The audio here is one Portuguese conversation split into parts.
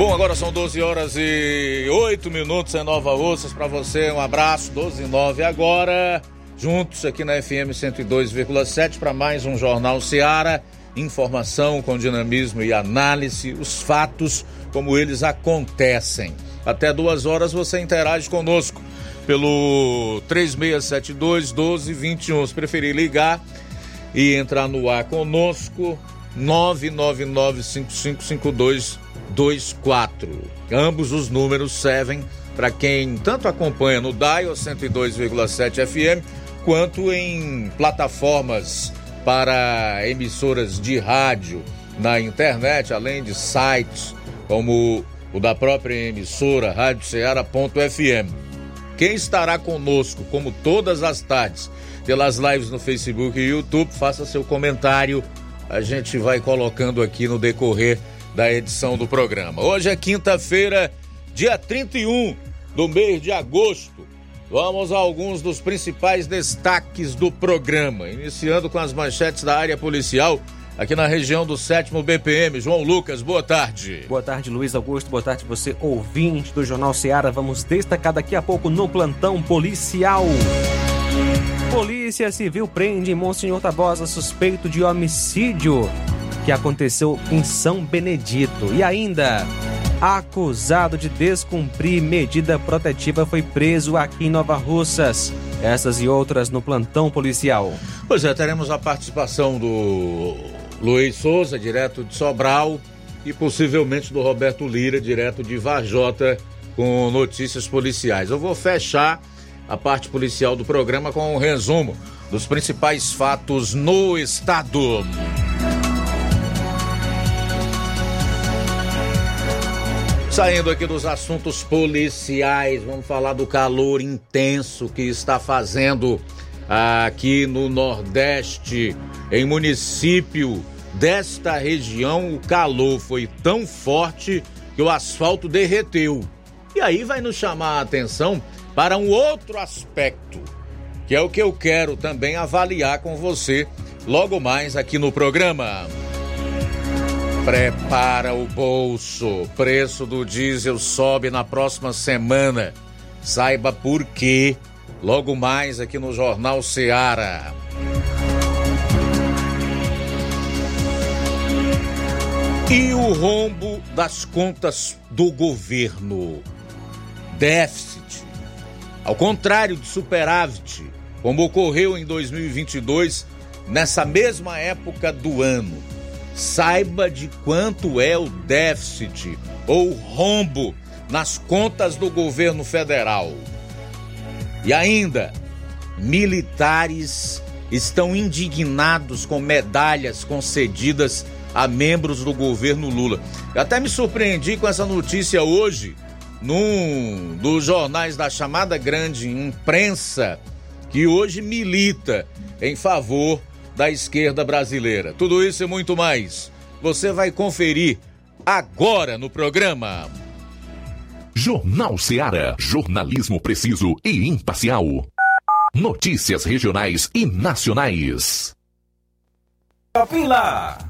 Bom, agora são 12 horas e 8 minutos em Nova Russas. Para você, um abraço, 12 e 9 agora. Juntos aqui na FM 102,7 para mais um Jornal Seara. Informação com dinamismo e análise, os fatos como eles acontecem. Até duas horas você interage conosco pelo 3672 1221. Se preferir ligar e entrar no ar conosco, 9995552 24. Ambos os números servem para quem tanto acompanha no Dial 102,7 FM quanto em plataformas para emissoras de rádio na internet, além de sites como o da própria emissora radioceara.fm. Quem estará conosco, como todas as tardes, pelas lives no Facebook e YouTube, faça seu comentário. A gente vai colocando aqui no decorrer da edição do programa. Hoje é quinta-feira, dia 31 do mês de agosto. Vamos a alguns dos principais destaques do programa, iniciando com as manchetes da área policial aqui na região do sétimo BPM. João Lucas, boa tarde. Boa tarde, Luiz Augusto. Boa tarde, você ouvinte do Jornal Seara. Vamos destacar daqui a pouco no plantão policial. Polícia Civil prende Monsenhor Tabosa suspeito de homicídio que aconteceu em São Benedito. E ainda, acusado de descumprir medida protetiva foi preso aqui em Nova Russas. Essas e outras no plantão policial. Pois é, teremos a participação do Luiz Souza, direto de Sobral, e possivelmente do Roberto Lira, direto de Varjota, com notícias policiais. Eu vou fechar a parte policial do programa com um resumo dos principais fatos no estado. Saindo aqui dos assuntos policiais, vamos falar do calor intenso que está fazendo aqui no Nordeste, em município desta região. O calor foi tão forte que o asfalto derreteu. E aí vai nos chamar a atenção para um outro aspecto, que é o que eu quero também avaliar com você logo mais aqui no programa. Prepara o bolso. Preço do diesel sobe na próxima semana. Saiba por quê. Logo mais aqui no Jornal Seara. E o rombo das contas do governo. Déficit. Ao contrário de superávit, como ocorreu em 2022, nessa mesma época do ano saiba de quanto é o déficit ou rombo nas contas do governo federal. E ainda, militares estão indignados com medalhas concedidas a membros do governo Lula. Eu até me surpreendi com essa notícia hoje num dos jornais da chamada grande imprensa que hoje milita em favor da esquerda brasileira. Tudo isso e muito mais você vai conferir agora no programa. Jornal Seara. Jornalismo preciso e imparcial. Notícias regionais e nacionais. Lá.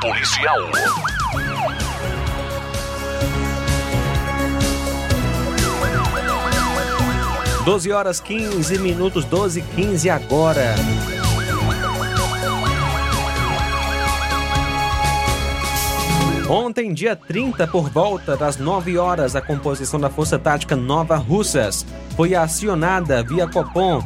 policial. Doze horas 15 minutos, 12 e 15 agora. Ontem, dia 30, por volta das 9 horas, a composição da Força Tática Nova Russas foi acionada via Copom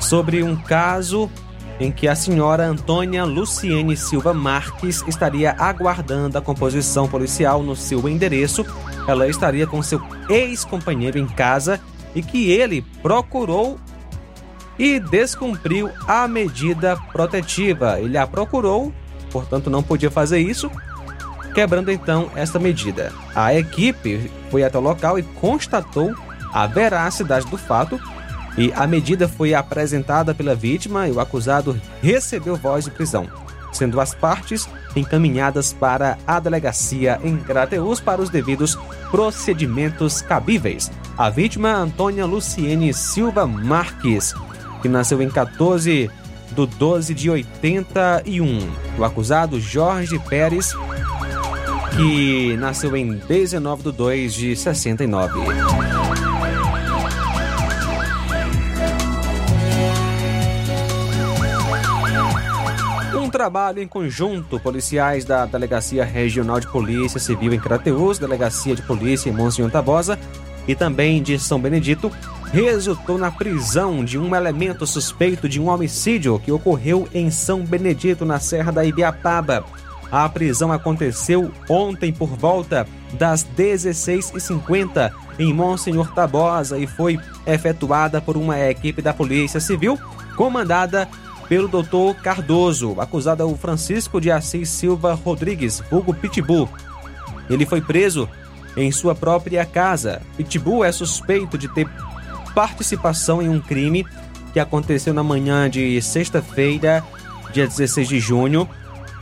sobre um caso em que a senhora Antônia Luciene Silva Marques estaria aguardando a composição policial no seu endereço. Ela estaria com seu ex-companheiro em casa e que ele procurou e descumpriu a medida protetiva. Ele a procurou, portanto não podia fazer isso, quebrando então esta medida. A equipe foi até o local e constatou a veracidade do fato e a medida foi apresentada pela vítima e o acusado recebeu voz de prisão, sendo as partes encaminhadas para a delegacia em Crateus para os devidos procedimentos cabíveis. A vítima, Antônia Luciene Silva Marques, que nasceu em 14 do 12 de 81. O acusado, Jorge Pérez, que nasceu em 19 de 2 de 69. Trabalho em conjunto, policiais da Delegacia Regional de Polícia Civil em Crateus, Delegacia de Polícia em Monsenhor Tabosa e também de São Benedito, resultou na prisão de um elemento suspeito de um homicídio que ocorreu em São Benedito, na Serra da Ibiapaba. A prisão aconteceu ontem por volta das 16h50 em Monsenhor Tabosa e foi efetuada por uma equipe da Polícia Civil comandada pelo Dr. Cardoso, acusado o Francisco de Assis Silva Rodrigues, vulgo Pitbull. Ele foi preso em sua própria casa. Pitbull é suspeito de ter participação em um crime que aconteceu na manhã de sexta-feira, dia 16 de junho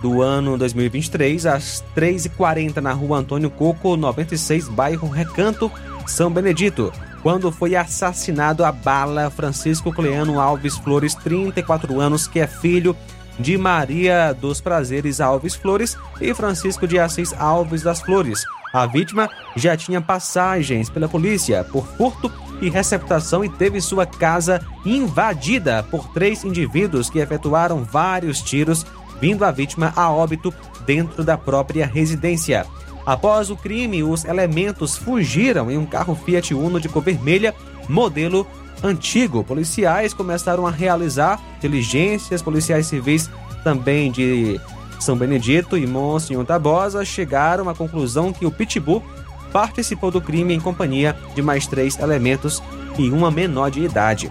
do ano 2023, às 3h40 na rua Antônio Coco, 96, bairro Recanto, São Benedito, quando foi assassinado a bala Francisco Cleano Alves Flores, 34 anos, que é filho de Maria dos Prazeres Alves Flores e Francisco de Assis Alves das Flores. A vítima já tinha passagens pela polícia por furto e receptação e teve sua casa invadida por três indivíduos que efetuaram vários tiros, vindo a vítima a óbito dentro da própria residência. Após o crime, os elementos fugiram em um carro Fiat Uno de cor vermelha, modelo antigo. Policiais começaram a realizar diligências, policiais civis também de São Benedito e Monsenhor Tabosa chegaram à conclusão que o Pitbull participou do crime em companhia de mais três elementos e uma menor de idade.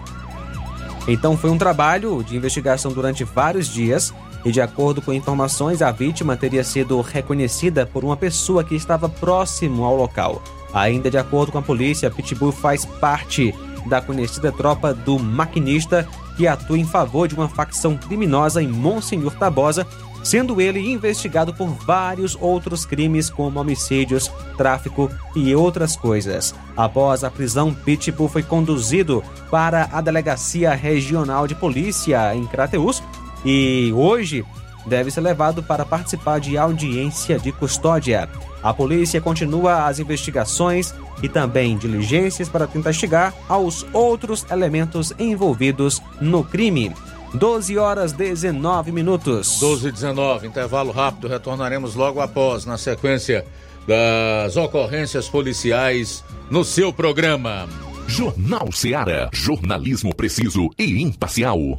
Então foi um trabalho de investigação durante vários dias e, de acordo com informações, a vítima teria sido reconhecida por uma pessoa que estava próximo ao local. Ainda de acordo com a polícia, Pitbull faz parte da conhecida tropa do maquinista que atua em favor de uma facção criminosa em Monsenhor Tabosa, sendo ele investigado por vários outros crimes como homicídios, tráfico e outras coisas. Após a prisão, Pitbull foi conduzido para a Delegacia Regional de Polícia em Crateus e hoje deve ser levado para participar de audiência de custódia. A polícia continua as investigações e também diligências para tentar chegar aos outros elementos envolvidos no crime. 12 horas 19 minutos. 12 e 19, intervalo rápido, retornaremos logo após, na sequência das ocorrências policiais no seu programa. Jornal Seara. Jornalismo preciso e imparcial.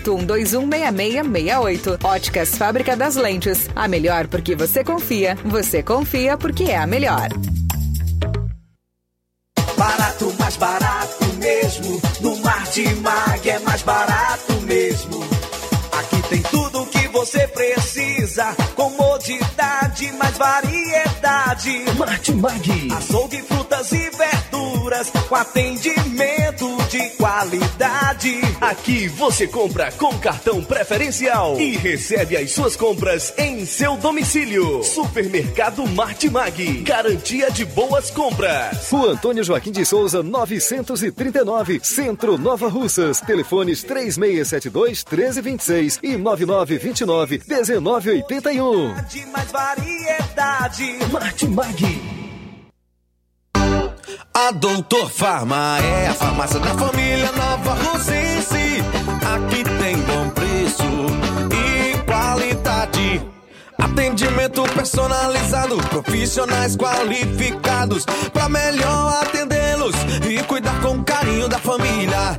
81216668. Óticas Fábrica das Lentes. A melhor porque você confia. Você confia porque é a melhor. Barato, mais barato mesmo. No Martimag é mais barato mesmo. Você precisa. Comodidade, mais variedade. Martimag. Açougue, frutas e verduras. Com atendimento de qualidade. Aqui você compra com cartão preferencial e recebe as suas compras em seu domicílio. Supermercado Martimag. Garantia de boas compras. Rua Antônio Joaquim de Souza, 939, Centro Nova Russas. Telefones 3672 1326 e 9929 1981. De mais variedade. Martimag. A Doutor Farma é a farmácia da família Nova Rosense. Aqui tem bom preço e qualidade. Atendimento personalizado, profissionais qualificados para melhor atendê-los e cuidar com carinho da família.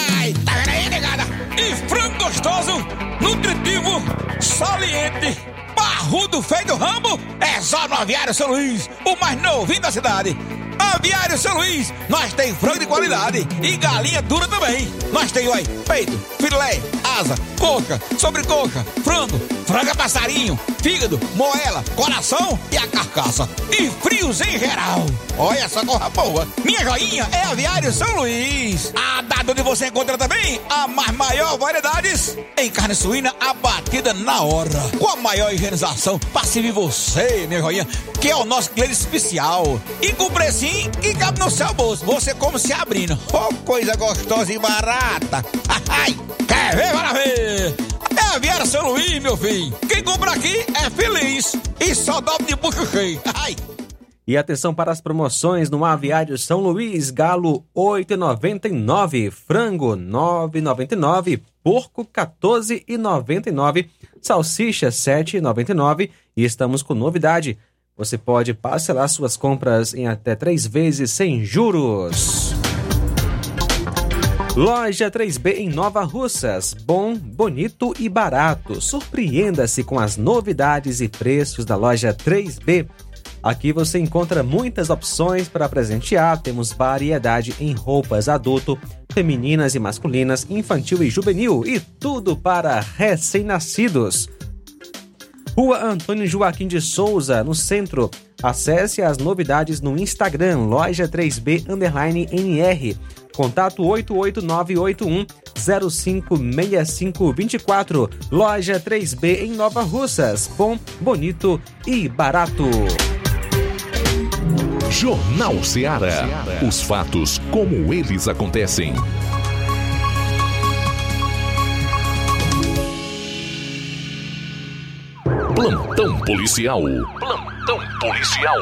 gostoso, nutritivo, saliente, barrudo feio do rambo, é só no Aviário São Luís, o mais novinho da cidade. Aviário São Luís, nós tem frango de qualidade e galinha dura também. Nós tem, oi, peito, filé, asa, coxa, sobrecoxa, frango, franga passarinho, fígado, moela, coração e a carcaça. E frios em geral. Olha essa corra boa. Minha joinha é Aviário São Luís. A data onde você encontra também a mais maior variedades em carne suína abatida na hora. Com a maior higienização para servir você, minha joinha, que é o nosso cliente especial. E com precinho que cabe no seu bolso. Você como se abrindo. Oh, coisa gostosa e barata. Ai, quer ver, para ver. É Viera São Luís, meu filho. Quem compra aqui é feliz. E só dobra de bucho cheio. Ai. E atenção para as promoções no Aviário São Luís, galo 8,99, frango 9,99, porco 14,99, salsicha 7,99 e estamos com novidade. Você pode parcelar suas compras em até três vezes sem juros. Loja 3B em Nova Russas. Bom, bonito e barato. Surpreenda-se com as novidades e preços da loja 3B. Aqui você encontra muitas opções para presentear. Temos variedade em roupas adulto, femininas e masculinas, infantil e juvenil e tudo para recém-nascidos. Rua Antônio Joaquim de Souza, no centro. Acesse as novidades no Instagram, loja 3B underline NR. Contato 88981 056524. Loja 3B em Nova Russas. Bom, bonito e barato. Jornal Ceará. Os fatos como eles acontecem. Plantão policial. Plantão policial.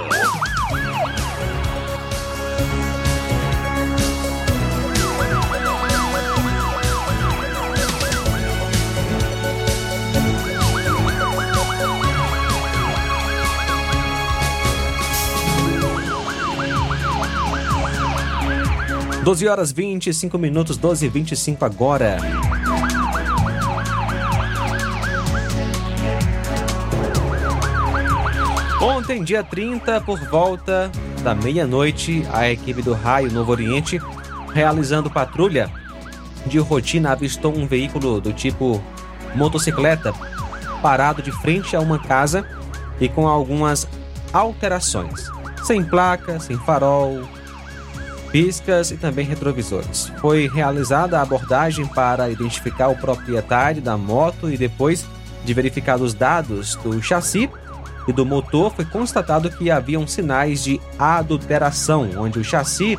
Doze horas vinte e cinco minutos, doze e vinte e cinco agora. Ontem, dia 30, por volta da meia-noite, a equipe do Raio Novo Oriente, realizando patrulha de rotina, avistou um veículo do tipo motocicleta parado de frente a uma casa e com algumas alterações. Sem placa, sem farol, piscas e também retrovisores. Foi realizada a abordagem para identificar o proprietário da moto e depois de verificar os dados do chassi e do motor, foi constatado que haviam sinais de adulteração, onde o chassi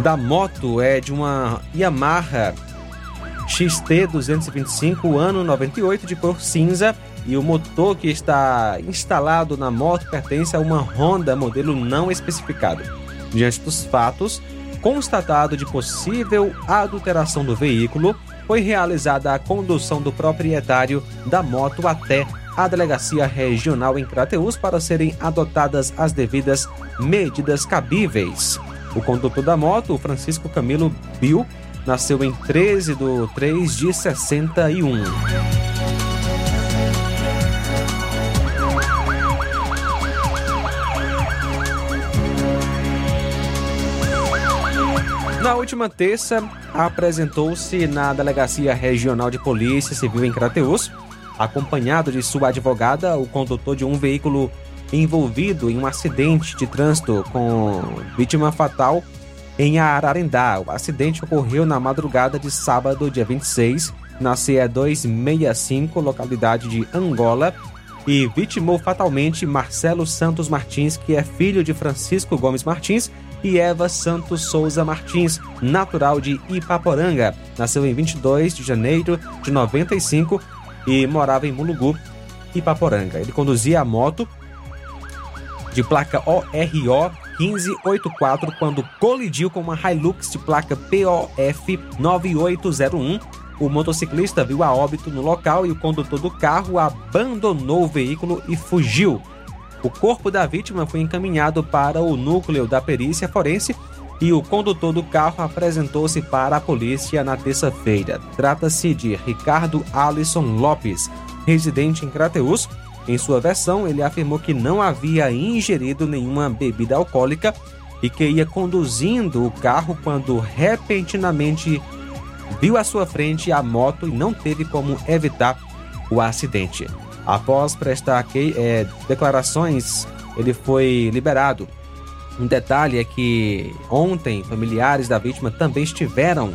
da moto é de uma Yamaha XT 225 ano 98 de cor cinza e o motor que está instalado na moto pertence a uma Honda modelo não especificado. Diante dos fatos, constatado de possível adulteração do veículo, foi realizada a condução do proprietário da moto até a Delegacia Regional em Crateús para serem adotadas as devidas medidas cabíveis. O condutor da moto, Francisco Camilo Bill, nasceu em 13 de 3 de 61. Na última terça, apresentou-se na Delegacia Regional de Polícia Civil em Crateús acompanhado de sua advogada, o condutor de um veículo envolvido em um acidente de trânsito com vítima fatal em Ararendá. O acidente ocorreu na madrugada de sábado, dia 26, na CE 265, localidade de Angola, e vitimou fatalmente Marcelo Santos Martins, que é filho de Francisco Gomes Martins, e Eva Santos Souza Martins, natural de Ipaporanga. Nasceu em 22 de janeiro de 95 e morava em Mulugu, Ipaporanga. Ele conduzia a moto de placa ORO 1584 quando colidiu com uma Hilux de placa POF 9801. O motociclista viu a óbito no local e o condutor do carro abandonou o veículo e fugiu. O corpo da vítima foi encaminhado para o núcleo da perícia forense e o condutor do carro apresentou-se para a polícia na terça-feira. Trata-se de Ricardo Alisson Lopes, residente em Crateus. Em sua versão, ele afirmou que não havia ingerido nenhuma bebida alcoólica e que ia conduzindo o carro quando repentinamente viu à sua frente a moto e não teve como evitar o acidente. Após prestar é, declarações, ele foi liberado. Um detalhe é que ontem familiares da vítima também estiveram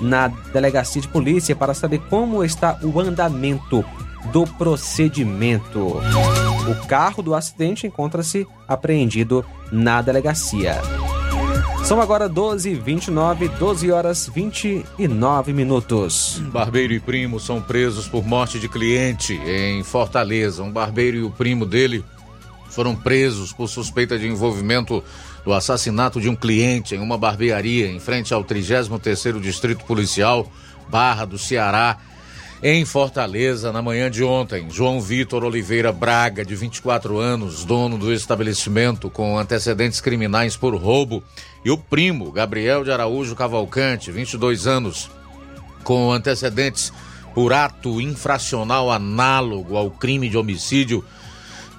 na delegacia de polícia para saber como está o andamento do procedimento. O carro do acidente encontra-se apreendido na delegacia. São agora 12 h 29, 12 horas 29 minutos. Barbeiro e primo são presos por morte de cliente em Fortaleza. Um barbeiro e o primo dele foram presos por suspeita de envolvimento do assassinato de um cliente em uma barbearia em frente ao 33º Distrito Policial, Barra do Ceará, em Fortaleza, na manhã de ontem. João Vitor Oliveira Braga, de 24 anos, dono do estabelecimento com antecedentes criminais por roubo, e o primo, Gabriel de Araújo Cavalcante, 22 anos, com antecedentes por ato infracional análogo ao crime de homicídio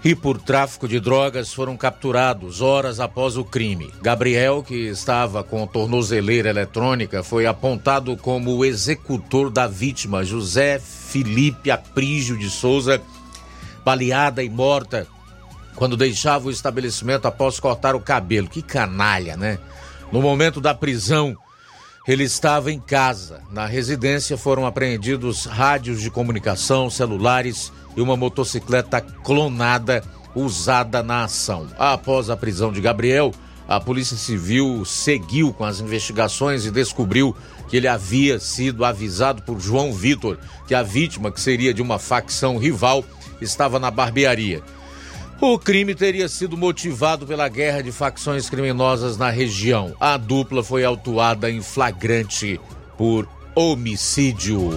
e por tráfico de drogas, foram capturados horas após o crime. Gabriel, que estava com tornozeleira eletrônica, foi apontado como o executor da vítima, José Felipe Aprígio de Souza, baleada e morta quando deixava o estabelecimento após cortar o cabelo. Que canalha, né? No momento da prisão, ele estava em casa. Na residência foram apreendidos rádios de comunicação, celulares e uma motocicleta clonada usada na ação. Após a prisão de Gabriel, a Polícia Civil seguiu com as investigações e descobriu que ele havia sido avisado por João Vitor que a vítima, que seria de uma facção rival, estava na barbearia. O crime teria sido motivado pela guerra de facções criminosas na região. A dupla foi autuada em flagrante por homicídio.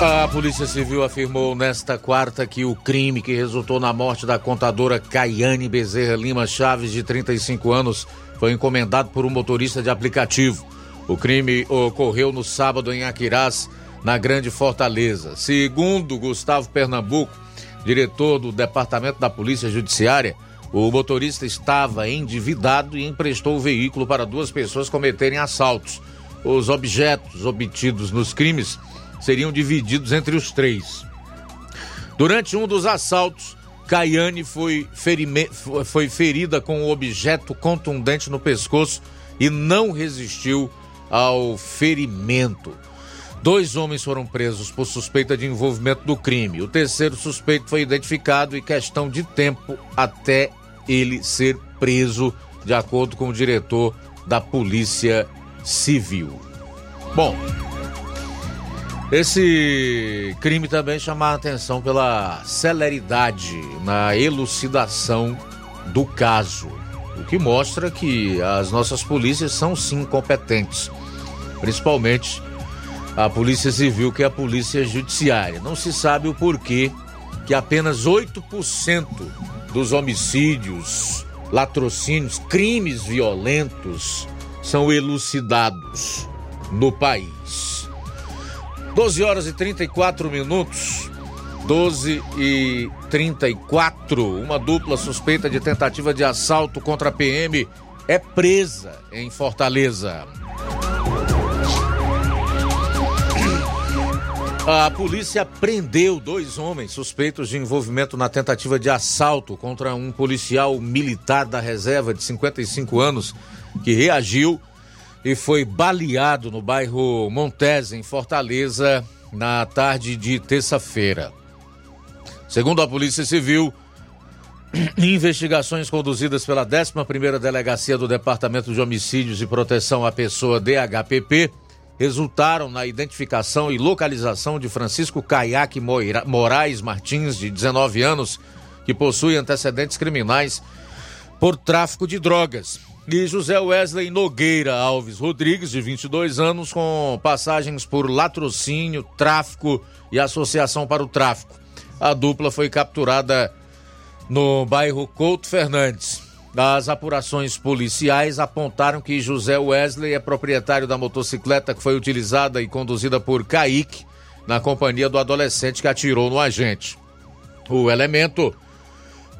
A Polícia Civil afirmou nesta quarta que o crime que resultou na morte da contadora Caiane Bezerra Lima Chaves, de 35 anos, foi encomendado por um motorista de aplicativo. O crime ocorreu no sábado em Aquirás, na Grande Fortaleza. Segundo Gustavo Pernambuco, diretor do Departamento da Polícia Judiciária, o motorista estava endividado e emprestou o veículo para duas pessoas cometerem assaltos. Os objetos obtidos nos crimes seriam divididos entre os três. Durante um dos assaltos, Caiane foi, foi ferida com um objeto contundente no pescoço e não resistiu ao ferimento. Dois homens foram presos por suspeita de envolvimento do crime. O terceiro suspeito foi identificado e questão de tempo até ele ser preso, de acordo com o diretor da Polícia Civil. Bom, esse crime também chama a atenção pela celeridade na elucidação do caso o que mostra que as nossas polícias são sim competentes, principalmente a Polícia Civil, que é a Polícia Judiciária. Não se sabe o porquê que apenas 8% dos homicídios, latrocínios, crimes violentos são elucidados no país. 12 horas e 34 minutos. 12 e 34. Uma dupla suspeita de tentativa de assalto contra a PM é presa em Fortaleza. A polícia prendeu dois homens suspeitos de envolvimento na tentativa de assalto contra um policial militar da reserva de 55 anos que reagiu e foi baleado no bairro Montes, em Fortaleza, na tarde de terça-feira. Segundo a Polícia Civil, investigações conduzidas pela 11ª Delegacia do Departamento de Homicídios e Proteção à Pessoa DHPP resultaram na identificação e localização de Francisco Caiaque Moraes Martins, de 19 anos, que possui antecedentes criminais por tráfico de drogas, e José Wesley Nogueira Alves Rodrigues, de 22 anos, com passagens por latrocínio, tráfico e associação para o tráfico. A dupla foi capturada no bairro Couto Fernandes. As apurações policiais apontaram que José Wesley é proprietário da motocicleta que foi utilizada e conduzida por Kaique na companhia do adolescente que atirou no agente. O elemento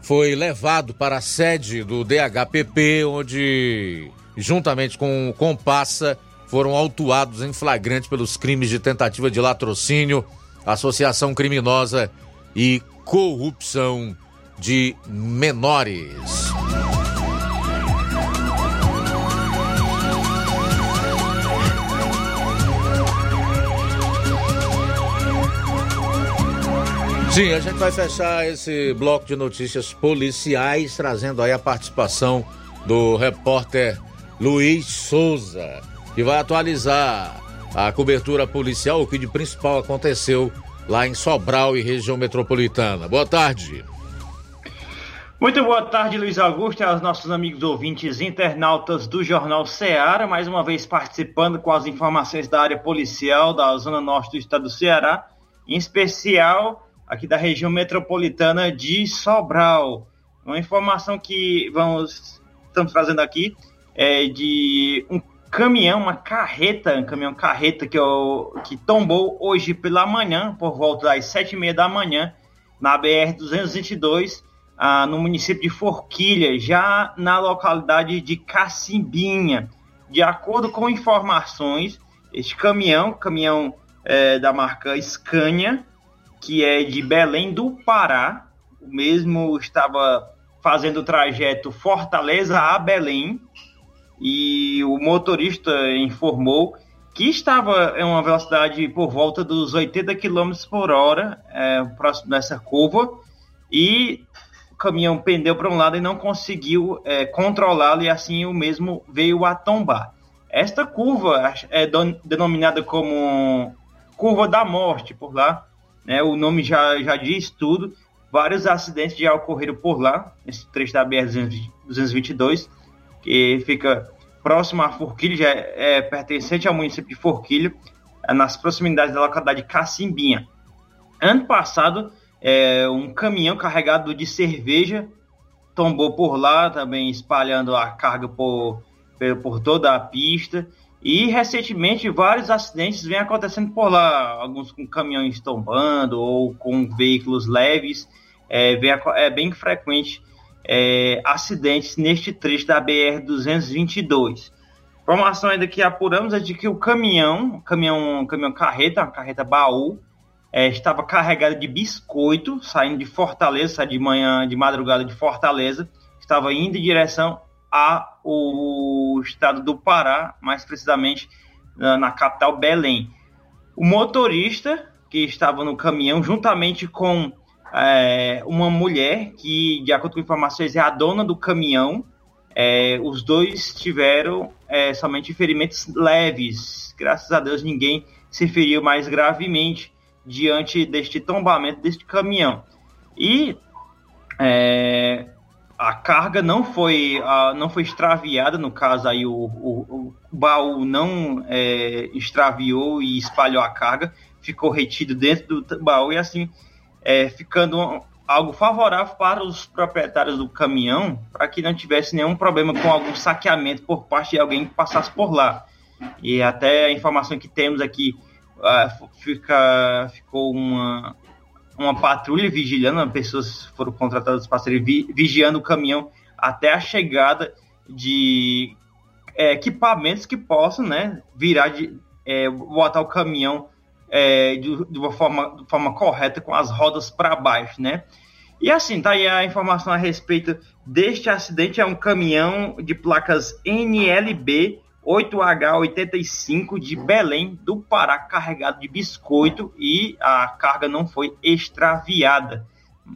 foi levado para a sede do DHPP, onde, juntamente com o Compassa, foram autuados em flagrante pelos crimes de tentativa de latrocínio, associação criminosa e corrupção de menores. Sim, a gente vai fechar esse bloco de notícias policiais, trazendo aí a participação do repórter Luiz Souza, que vai atualizar a cobertura policial, o que de principal aconteceu lá em Sobral e região metropolitana. Boa tarde. Muito boa tarde, Luiz Augusto, e aos nossos amigos ouvintes internautas do Jornal Ceará, mais uma vez participando com as informações da área policial da Zona Norte do Estado do Ceará, em especial aqui da região metropolitana de Sobral. Uma informação que vamos estamos trazendo aqui é de um caminhão, uma carreta, um caminhão carreta que, eu, que tombou hoje pela manhã, por volta das sete e meia da manhã, na BR-222, ah, no município de Forquilha, já na localidade de Cacimbinha. De acordo com informações, este caminhão, caminhão é, da marca Scania, que é de Belém do Pará. O mesmo estava fazendo o trajeto Fortaleza a Belém e o motorista informou que estava em uma velocidade por volta dos 80 km por hora é, próximo dessa curva e o caminhão pendeu para um lado e não conseguiu é, controlá-lo e assim o mesmo veio a tombar. Esta curva é denominada como curva da morte por lá, né? O nome já, já diz tudo. Vários acidentes já ocorreram por lá, nesse trecho da BR-222, que fica próximo a Forquilho, já é, é pertencente ao município de Forquilho, é, nas proximidades da localidade de Cacimbinha. Ano passado, é, um caminhão carregado de cerveja tombou por lá, também espalhando a carga por, por toda a pista. E recentemente vários acidentes vêm acontecendo por lá, alguns com caminhões tombando ou com veículos leves. É, é bem frequente é, acidentes neste trecho da BR-222. Informação ainda que apuramos é de que o caminhão, caminhão, caminhão carreta, uma carreta baú, é, estava carregado de biscoito, saindo de Fortaleza, de manhã, de madrugada de Fortaleza, estava indo em direção ao estado do Pará, mais precisamente na, capital Belém. O motorista que estava no caminhão, juntamente com é, uma mulher que, de acordo com informações, é a dona do caminhão. É, os dois tiveram é, somente ferimentos leves. Graças a Deus, ninguém se feriu mais gravemente diante deste tombamento deste caminhão. E é, a carga não foi, uh, não foi extraviada, no caso aí o, o, o baú não é, extraviou e espalhou a carga, ficou retido dentro do baú e assim é, ficando algo favorável para os proprietários do caminhão, para que não tivesse nenhum problema com algum saqueamento por parte de alguém que passasse por lá. E até a informação que temos aqui uh, fica, ficou uma, uma patrulha vigiando, pessoas foram contratadas para serem vi, vigiando o caminhão até a chegada de é, equipamentos que possam né, virar de é, botar o caminhão é, de, de, uma forma, de forma correta com as rodas para baixo, né? E assim, tá aí a informação a respeito deste acidente. É um caminhão de placas NLB 8H85 de Belém do Pará, carregado de biscoito e a carga não foi extraviada.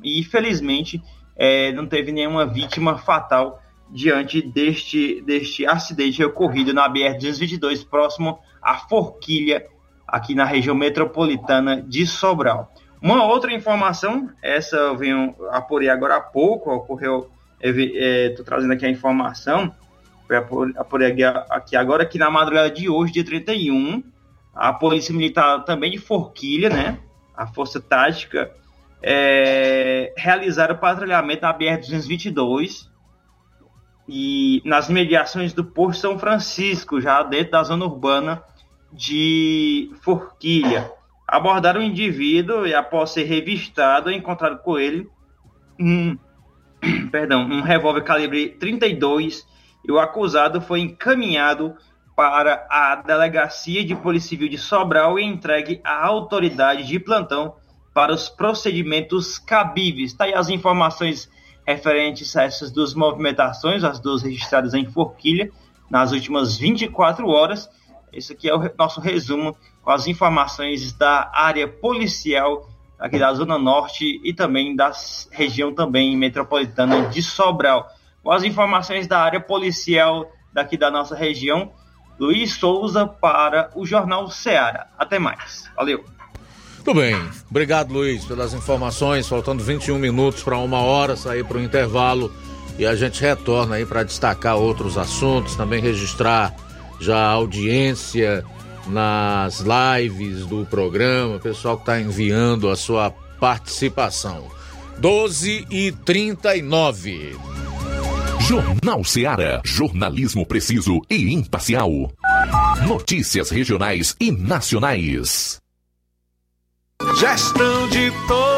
E felizmente é, não teve nenhuma vítima fatal diante deste, deste acidente ocorrido na BR-222, próximo à Forquilha, aqui na região metropolitana de Sobral. Uma outra informação, essa eu venho apurei agora há pouco, ocorreu, estou é, trazendo aqui a informação, foi apurei aqui agora, que na madrugada de hoje, dia 31, a Polícia Militar também de Forquilha, né? A Força Tática é, realizaram patrulhamento na BR-222 e nas imediações do Porto São Francisco, já dentro da zona urbana de Forquilha. Abordaram o indivíduo e, após ser revistado, encontraram com ele um, perdão, um revólver calibre 32 e o acusado foi encaminhado para a Delegacia de Polícia Civil de Sobral e entregue à autoridade de plantão para os procedimentos cabíveis. Está aí as informações referentes a essas duas movimentações, as duas registradas em Forquilha, nas últimas 24 horas. Esse aqui é o nosso resumo com as informações da área policial aqui da Zona Norte e também da região também metropolitana de Sobral. Com as informações da área policial daqui da nossa região, Luiz Souza para o Jornal Ceará. Até mais. Valeu. Tudo bem. Obrigado, Luiz, pelas informações. Faltando 21 minutos para uma hora sair para o intervalo e a gente retorna aí para destacar outros assuntos, também registrar já a audiência nas lives do programa, o pessoal que está enviando a sua participação. 12 e 39. Jornal Ceará, jornalismo preciso e imparcial. Notícias regionais e nacionais. Gestão de todos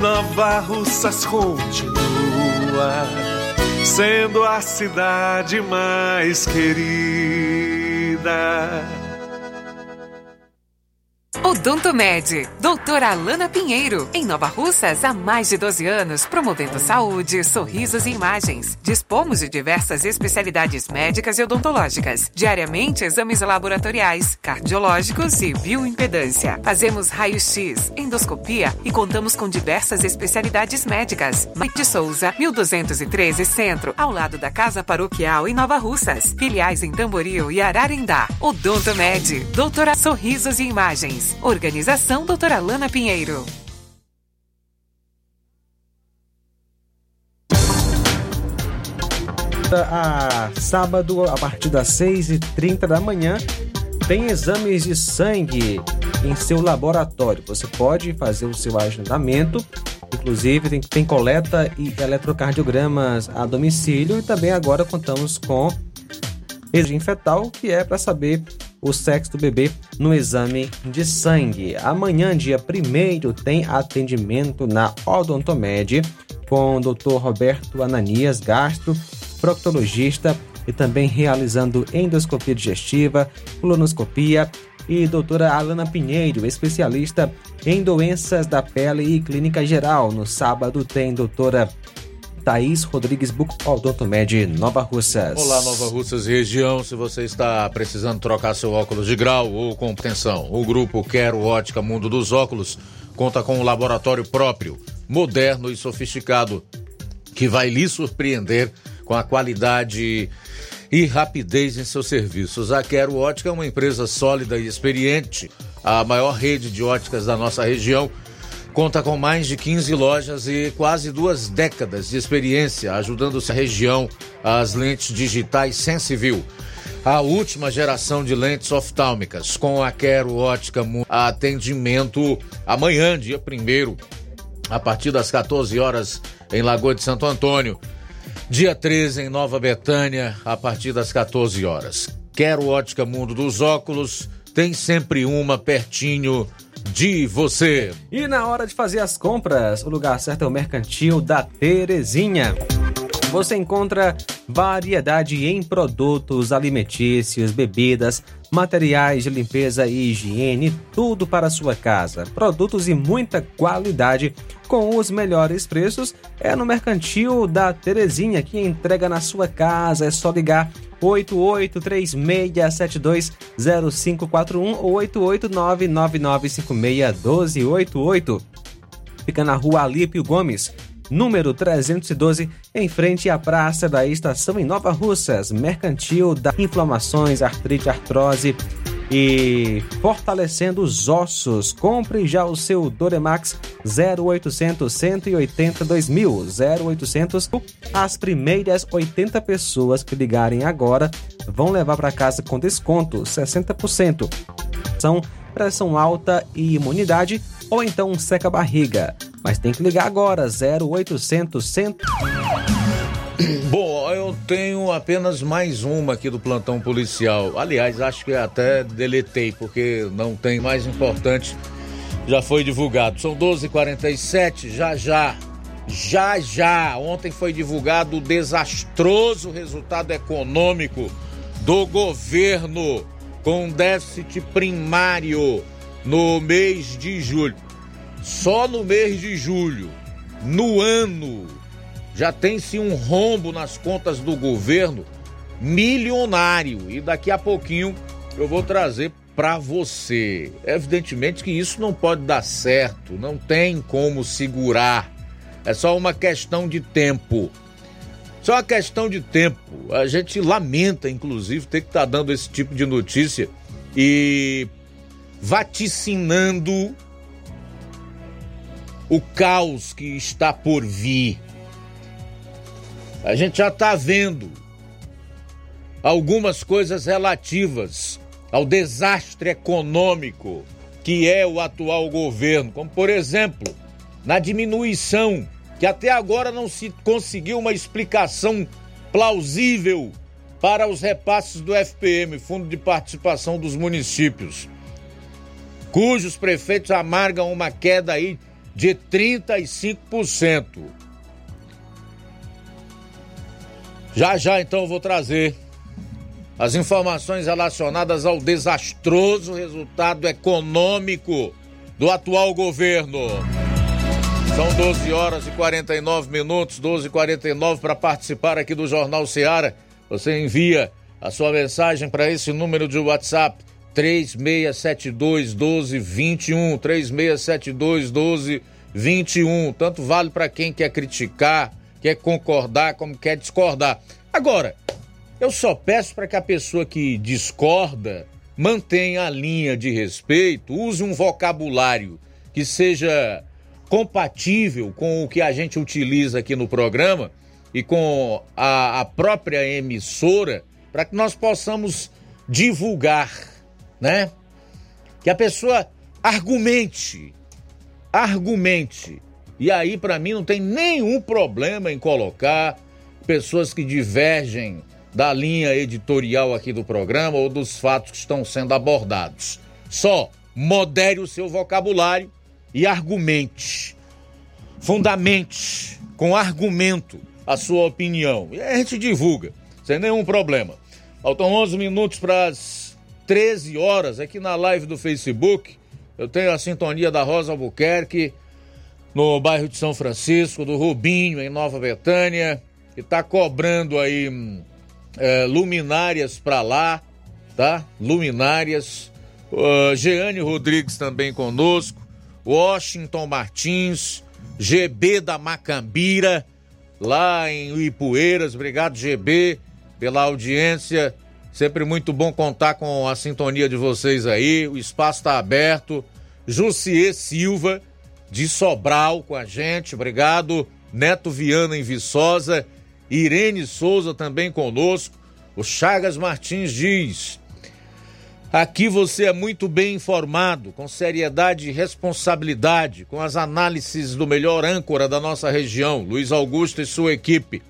Nova Russas continua sendo a cidade mais querida. Odonto Med, doutora Alana Pinheiro, em Nova Russas há mais de 12 anos, promovendo saúde, sorrisos e imagens. Dispomos de diversas especialidades médicas e odontológicas. Diariamente, exames laboratoriais, cardiológicos e bioimpedância. Fazemos raio-x, endoscopia e contamos com diversas especialidades médicas. Mike de Souza, 1213 Centro, ao lado da Casa Paroquial em Nova Russas. Filiais em Tamboril e Ararindá. Odonto Med, doutora Sorrisos e Imagens. Organização Doutora Lana Pinheiro. A sábado, a partir das 6h30 da manhã, tem exames de sangue em seu laboratório. Você pode fazer o seu agendamento. Inclusive, tem, tem coleta e eletrocardiogramas a domicílio. E também agora contamos com exame fetal, que é para saber o sexo do bebê no exame de sangue. Amanhã, dia 1 tem atendimento na Odontomed com o Dr. Roberto Ananias, gastro, proctologista e também realizando endoscopia digestiva, colonoscopia e doutora Alana Pinheiro, especialista em doenças da pele e clínica geral. No sábado tem doutora Thaís Rodrigues Buco Odontomed Nova Russas. Olá, Nova Russas região. Se você está precisando trocar seu óculos de grau ou com obtenção, o grupo Quero Ótica Mundo dos Óculos conta com um laboratório próprio, moderno e sofisticado, que vai lhe surpreender com a qualidade e rapidez em seus serviços. A Quero Ótica é uma empresa sólida e experiente, a maior rede de óticas da nossa região Conta com mais de 15 lojas e quase duas décadas de experiência ajudando a região às lentes digitais Sensivil. A última geração de lentes oftálmicas com a Quero Ótica atendimento amanhã, dia 1 a partir das 14 horas em Lagoa de Santo Antônio. Dia 13 em Nova Betânia, a partir das 14 horas. Quero Ótica Mundo dos Óculos, tem sempre uma pertinho de você. E na hora de fazer as compras, o lugar certo é o Mercantil da Terezinha. Você encontra variedade em produtos alimentícios, bebidas, materiais de limpeza e higiene, tudo para sua casa. Produtos e muita qualidade com os melhores preços é no Mercantil da Terezinha que entrega na sua casa. É só ligar 8836720541 ou 88999561288. fica na rua Alípio Gomes, número 312, em frente à Praça da Estação em Nova Russas, mercantil da inflamações, artrite, artrose e fortalecendo os ossos. Compre já o seu Doremax 0800 180 2000 0800. As primeiras 80 pessoas que ligarem agora vão levar para casa com desconto 60%. São pressão alta e imunidade ou então um seca-barriga. Mas tem que ligar agora 0800 100 Bom, eu tenho apenas mais uma aqui do plantão policial. Aliás, acho que até deletei, porque não tem mais importante. Já foi divulgado. São 12h47, já já. Já já. Ontem foi divulgado o desastroso resultado econômico do governo com déficit primário no mês de julho. Só no mês de julho, no ano já tem-se um rombo nas contas do governo milionário e daqui a pouquinho eu vou trazer para você. Evidentemente que isso não pode dar certo, não tem como segurar. É só uma questão de tempo. Só uma questão de tempo. A gente lamenta, inclusive, ter que estar tá dando esse tipo de notícia e vaticinando o caos que está por vir. A gente já está vendo algumas coisas relativas ao desastre econômico que é o atual governo, como por exemplo, na diminuição, que até agora não se conseguiu uma explicação plausível para os repasses do FPM, Fundo de Participação dos Municípios, cujos prefeitos amargam uma queda aí de 35%. Já já então eu vou trazer as informações relacionadas ao desastroso resultado econômico do atual governo. São 12 horas e 49 minutos, 12 e 49 para participar aqui do Jornal Seara. Você envia a sua mensagem para esse número de WhatsApp 3672 1221, 3672 1221. Tanto vale para quem quer criticar, quer concordar, como quer discordar. Agora, eu só peço para que a pessoa que discorda mantenha a linha de respeito, use um vocabulário que seja compatível com o que a gente utiliza aqui no programa e com a, a própria emissora, para que nós possamos divulgar, né? Que a pessoa argumente, argumente e aí, para mim, não tem nenhum problema em colocar pessoas que divergem da linha editorial aqui do programa ou dos fatos que estão sendo abordados. Só modere o seu vocabulário e argumente. Fundamente, com argumento, a sua opinião. E a gente divulga, sem nenhum problema. Faltam 11 minutos para as 13 horas aqui na live do Facebook. Eu tenho a sintonia da Rosa Albuquerque no bairro de São Francisco, do Rubinho, em Nova Betânia, que está cobrando aí é, luminárias para lá, tá? Luminárias. Uh, Jeane Rodrigues também conosco, Washington Martins, GB da Macambira, lá em Ipueiras. Obrigado, GB, pela audiência. Sempre muito bom contar com a sintonia de vocês aí. O espaço está aberto. Jussier Silva de Sobral com a gente, obrigado. Neto Viana em Viçosa, Irene Souza também conosco. O Chagas Martins diz: Aqui você é muito bem informado, com seriedade e responsabilidade, com as análises do melhor âncora da nossa região, Luiz Augusto e sua equipe.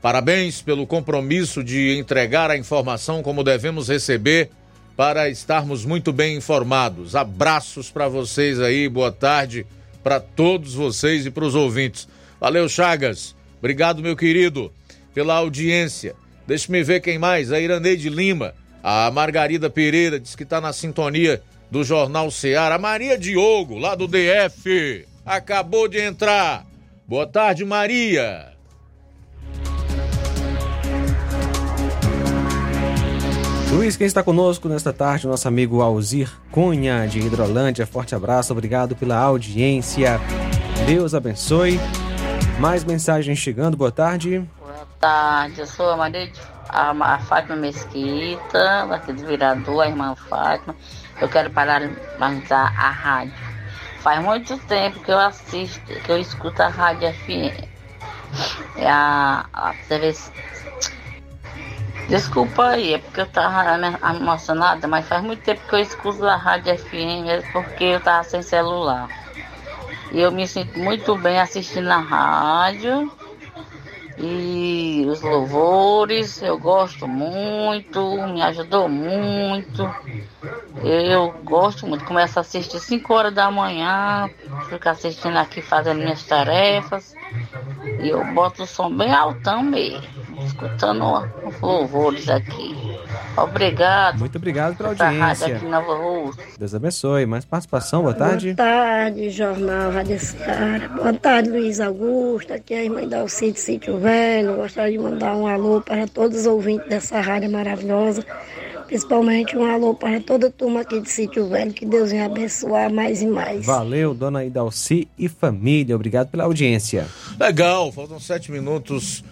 Parabéns pelo compromisso de entregar a informação como devemos receber para estarmos muito bem informados. Abraços para vocês aí, boa tarde para todos vocês e para os ouvintes. Valeu, Chagas. Obrigado, meu querido, pela audiência. Deixe-me ver quem mais. A Iraneide Lima. A Margarida Pereira diz que está na sintonia do Jornal Ceará. A Maria Diogo, lá do DF. Acabou de entrar. Boa tarde, Maria. Luiz, quem está conosco nesta tarde, nosso amigo Alzir Cunha, de Hidrolândia. Forte abraço, obrigado pela audiência. Deus abençoe. Mais mensagens chegando, boa tarde. Boa tarde, eu sou a Maria de, a, a Fátima Mesquita, daqui do Virador, a irmã Fátima. Eu quero parabenizar a rádio. Faz muito tempo que eu assisto, que eu escuto a rádio FM. É a, a TV. Desculpa aí, é porque eu tava emocionada, mas faz muito tempo que eu escuto a rádio FM, mesmo porque eu tava sem celular. E eu me sinto muito bem assistindo a rádio. E os louvores, eu gosto muito, me ajudou muito. Eu gosto muito. Começo a assistir 5 horas da manhã, fico assistindo aqui fazendo minhas tarefas. E eu boto o som bem altão mesmo, escutando os louvores aqui. Obrigado. Muito obrigado pela Essa rádio audiência. aqui em Nova Rússia. Deus abençoe. Mais participação, boa tarde. Boa tarde, Jornal Rádio Seara. Boa tarde, Luiz Augusto. Aqui é a irmã da Alcide Sítio Velho. Gostaria de mandar um alô para todos os ouvintes dessa rádio maravilhosa. Principalmente um alô para toda a turma aqui de Sítio Velho. Que Deus venha abençoar mais e mais. Valeu, dona Idalci e família. Obrigado pela audiência. Legal, faltam sete minutos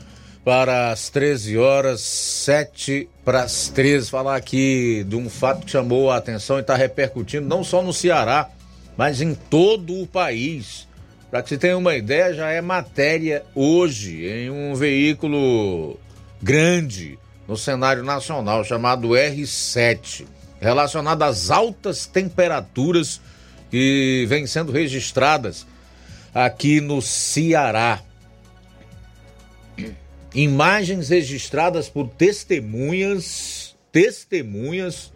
para as 13 horas, sete para as 13. Falar aqui de um fato que chamou a atenção e está repercutindo não só no Ceará, mas em todo o país. Para que você tenha uma ideia, já é matéria hoje em um veículo grande no cenário nacional chamado R7, relacionado às altas temperaturas que vêm sendo registradas aqui no Ceará. Imagens registradas por testemunhas, testemunhas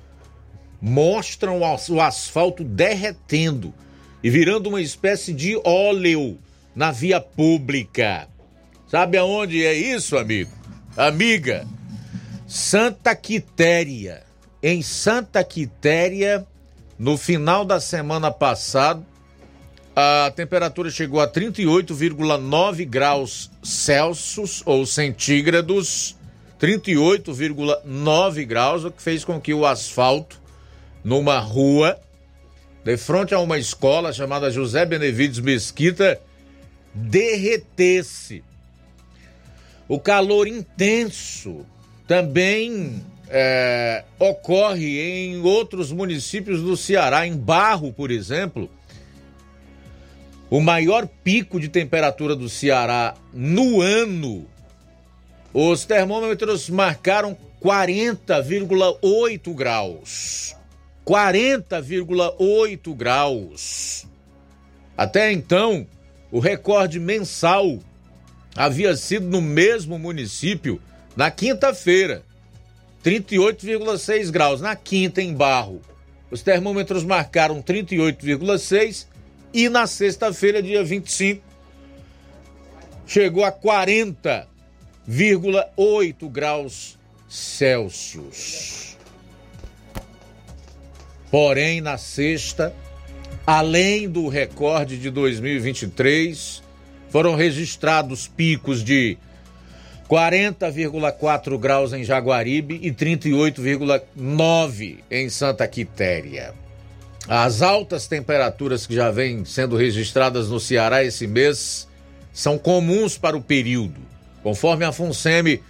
mostram o as- o asfalto derretendo e virando uma espécie de óleo na via pública. Sabe aonde é isso, amigo? Amiga, Santa Quitéria. Em Santa Quitéria, no final da semana passada, a temperatura chegou a 38,9 graus Celsius ou centígrados, 38,9 graus, o que fez com que o asfalto numa rua, de frente a uma escola chamada José Benevides Mesquita, derretesse. O calor intenso também é, ocorre em outros municípios do Ceará, em Barro, por exemplo. O maior pico de temperatura do Ceará no ano, os termômetros marcaram 40,8 graus. 40,8 graus. Até então, o recorde mensal havia sido no mesmo município na quinta-feira, 38,6 graus. Na quinta, em Barro, os termômetros marcaram 38,6 e na sexta-feira, dia 25, chegou a 40,8 graus Celsius. Porém, na sexta, além do recorde de 2023, foram registrados picos de 40,4 graus em Jaguaribe e 38,9 em Santa Quitéria. As altas temperaturas que já vêm sendo registradas no Ceará esse mês são comuns para o período. Conforme a FUNSEMI,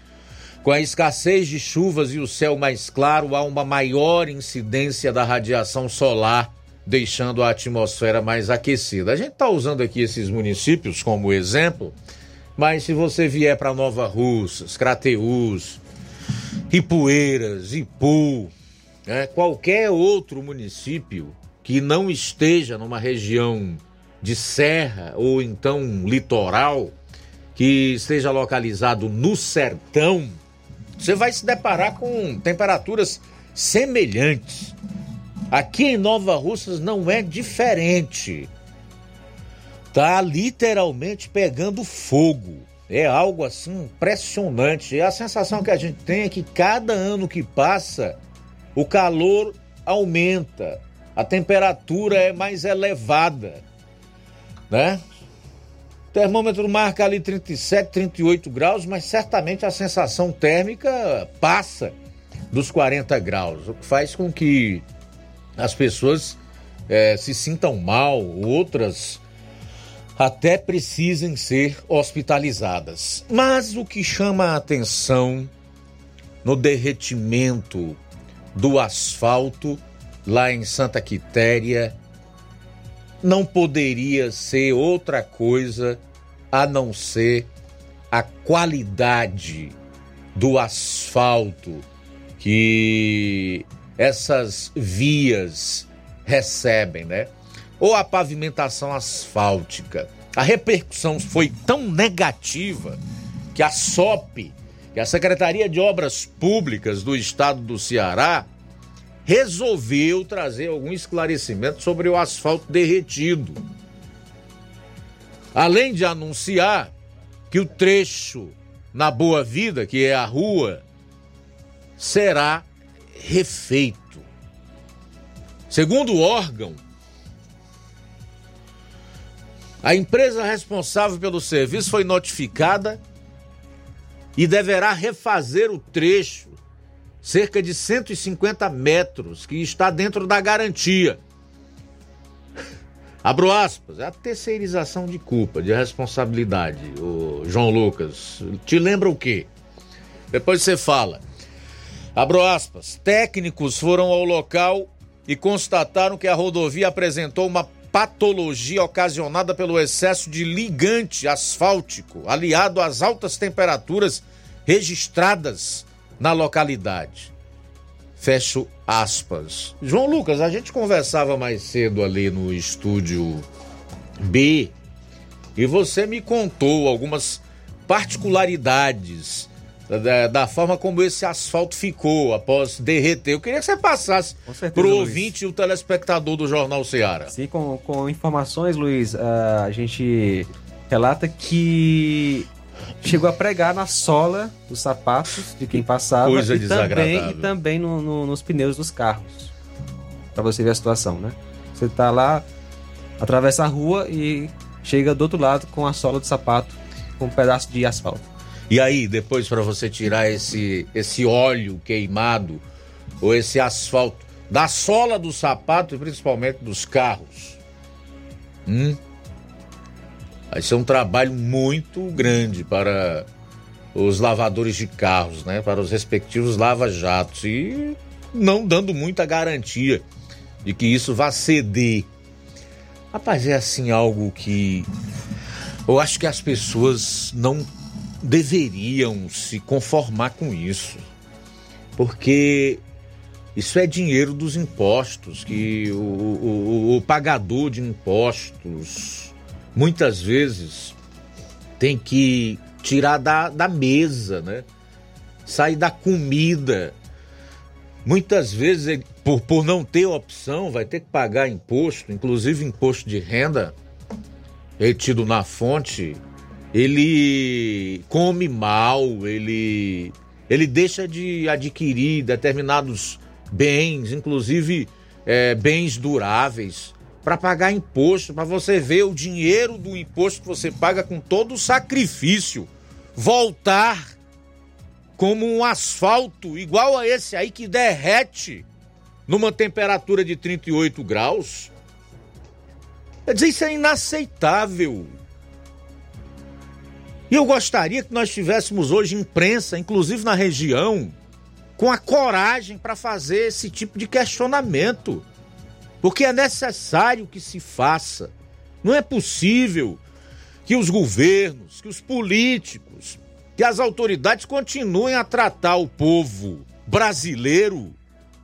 com a escassez de chuvas e o céu mais claro, há uma maior incidência da radiação solar, deixando a atmosfera mais aquecida. A gente está usando aqui esses municípios como exemplo, mas se você vier para Nova Russas, Crateús, Ipueiras, Ipu, né, qualquer outro município que não esteja numa região de serra ou então litoral, que esteja localizado no sertão, você vai se deparar com temperaturas semelhantes. Aqui em Nova Russas não é diferente. Tá literalmente pegando fogo. É algo assim impressionante. E a sensação que a gente tem é que cada ano que passa, o calor aumenta, a temperatura é mais elevada, né? O termômetro marca ali 37, 38 graus, mas certamente a sensação térmica passa dos 40 graus, o que faz com que as pessoas eh, se sintam mal, outras até precisem ser hospitalizadas. Mas o que chama a atenção no derretimento do asfalto lá em Santa Quitéria não poderia ser outra coisa a não ser a qualidade do asfalto que essas vias recebem, né? Ou a pavimentação asfáltica. A repercussão foi tão negativa que a SOP, que é a Secretaria de Obras Públicas do Estado do Ceará, resolveu trazer algum esclarecimento sobre o asfalto derretido. Além de anunciar que o trecho na Boa Vida, que é a rua, será refeito. Segundo o órgão, a empresa responsável pelo serviço foi notificada e deverá refazer o trecho, cerca de 150 metros, que está dentro da garantia. Abro aspas, é a terceirização de culpa, de responsabilidade, o João Lucas. Te lembra o quê? Depois você fala. Abro aspas, técnicos foram ao local e constataram que a rodovia apresentou uma patologia ocasionada pelo excesso de ligante asfáltico, aliado às altas temperaturas registradas na localidade. Fecho aspas. João Lucas, a gente conversava mais cedo ali no estúdio B e você me contou algumas particularidades da, da, forma como esse asfalto ficou após derreter. Eu queria que você passasse para o ouvinte e o telespectador do Jornal Ceará. Sim, com, com informações, Luiz, uh, a gente relata que chegou a pregar na sola dos sapatos de quem passava Coisa e desagradável. também, e também no, no, nos pneus dos carros. Para você ver a situação, né? Você tá lá, atravessa a rua e chega do outro lado com a sola do sapato com um pedaço de asfalto. E aí, depois para você tirar esse, esse óleo queimado ou esse asfalto da sola do sapato e principalmente dos carros. Hum? Vai ser um trabalho muito grande para os lavadores de carros, né? Para os respectivos lava-jatos e não dando muita garantia de que isso vá ceder. Rapaz, é assim algo que eu acho que as pessoas não deveriam se conformar com isso, porque isso é dinheiro dos impostos, que o, o, o pagador de impostos muitas vezes tem que tirar da, da mesa, né? Sair da comida. Muitas vezes, por, por não ter opção, vai ter que pagar imposto, inclusive imposto de renda retido na fonte ele come mal, ele, ele deixa de adquirir determinados bens, inclusive é, bens duráveis, para pagar imposto, para você ver o dinheiro do imposto que você paga com todo o sacrifício voltar como um asfalto igual a esse aí que derrete numa temperatura de 38 graus. Quer dizer, isso é inaceitável. E eu gostaria que nós tivéssemos hoje imprensa, inclusive na região, com a coragem para fazer esse tipo de questionamento. Porque é necessário que se faça. Não é possível que os governos, que os políticos, que as autoridades continuem a tratar o povo brasileiro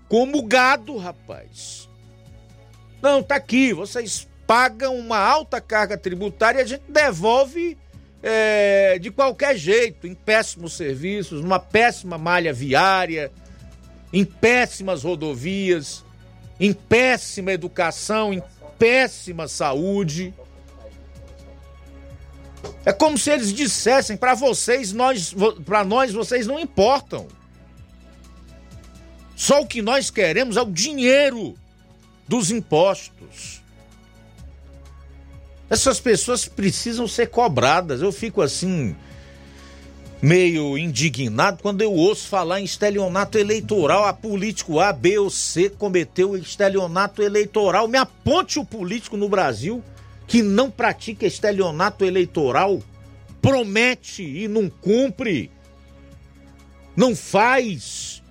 como gado, rapaz. Não, tá aqui, vocês pagam uma alta carga tributária e a gente devolve é, de qualquer jeito, em péssimos serviços, numa péssima malha viária, em péssimas rodovias, em péssima educação, em péssima saúde. É como se eles dissessem para vocês, nós, para nós vocês não importam. Só o que nós queremos é o dinheiro dos impostos. Essas pessoas precisam ser cobradas. Eu fico assim meio indignado quando eu ouço falar em estelionato eleitoral. A político A, B ou C cometeu estelionato eleitoral. Me aponte o político no Brasil que não pratica estelionato eleitoral, promete e não cumpre, não faz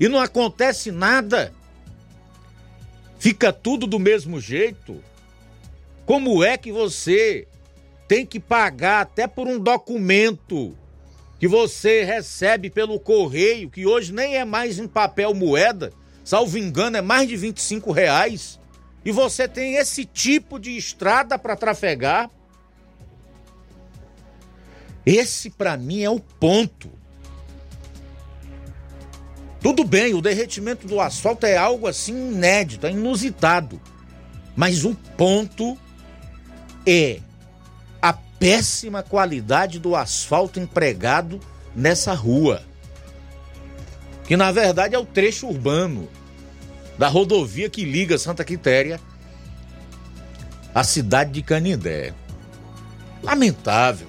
e não acontece nada. Fica tudo do mesmo jeito. Como é que você tem que pagar até por um documento que você recebe pelo correio, que hoje nem é mais em papel moeda, salvo engano, é mais de 25 reais, e você tem esse tipo de estrada para trafegar? Esse para mim é o ponto. Tudo bem, o derretimento do asfalto é algo assim inédito, é inusitado. Mas o ponto é a péssima qualidade do asfalto empregado nessa rua. Que na verdade é o trecho urbano da rodovia que liga Santa Quitéria à cidade de Canindé. Lamentável.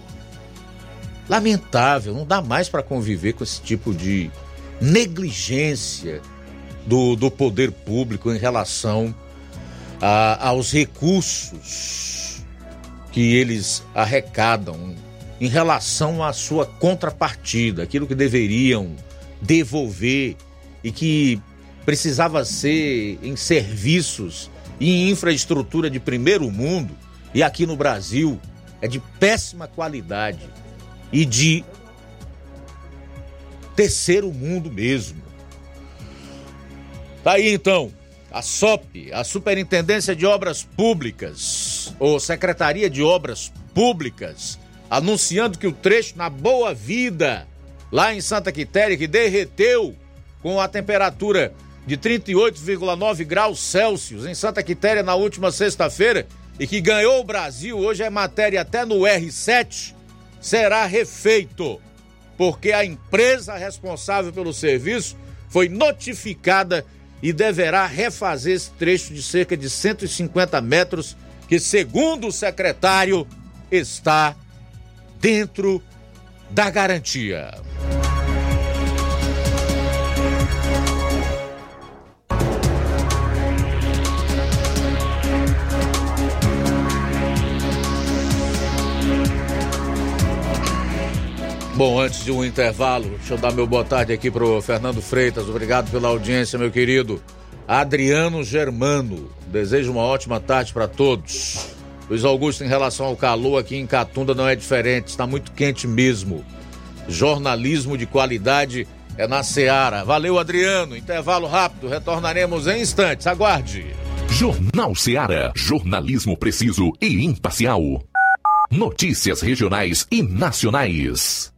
Lamentável, não dá mais para conviver com esse tipo de negligência do, do poder público em relação a, aos recursos que eles arrecadam em relação à sua contrapartida, aquilo que deveriam devolver e que precisava ser em serviços e em infraestrutura de primeiro mundo, e aqui no Brasil é de péssima qualidade e de terceiro mundo mesmo. Tá aí então, a SOP, a Superintendência de Obras Públicas, ou Secretaria de Obras Públicas, anunciando que o trecho na Boa Vida, lá em Santa Quitéria, que derreteu com a temperatura de 38,9 graus Celsius em Santa Quitéria na última sexta-feira e que ganhou o Brasil, hoje é matéria até no R7, será refeito porque a empresa responsável pelo serviço foi notificada e deverá refazer esse trecho de cerca de 150 metros, que, segundo o secretário, está dentro da garantia. Bom, antes de um intervalo, deixa eu dar meu boa tarde aqui pro Fernando Freitas. Obrigado pela audiência, meu querido. Adriano Germano. Desejo uma ótima tarde para todos. Luiz Augusto, em relação ao calor aqui em Catunda não é diferente, está muito quente mesmo. Jornalismo de qualidade é na Seara. Valeu, Adriano. Intervalo rápido, retornaremos em instantes. Aguarde. Jornal Seara. Jornalismo preciso e imparcial. Notícias regionais e nacionais.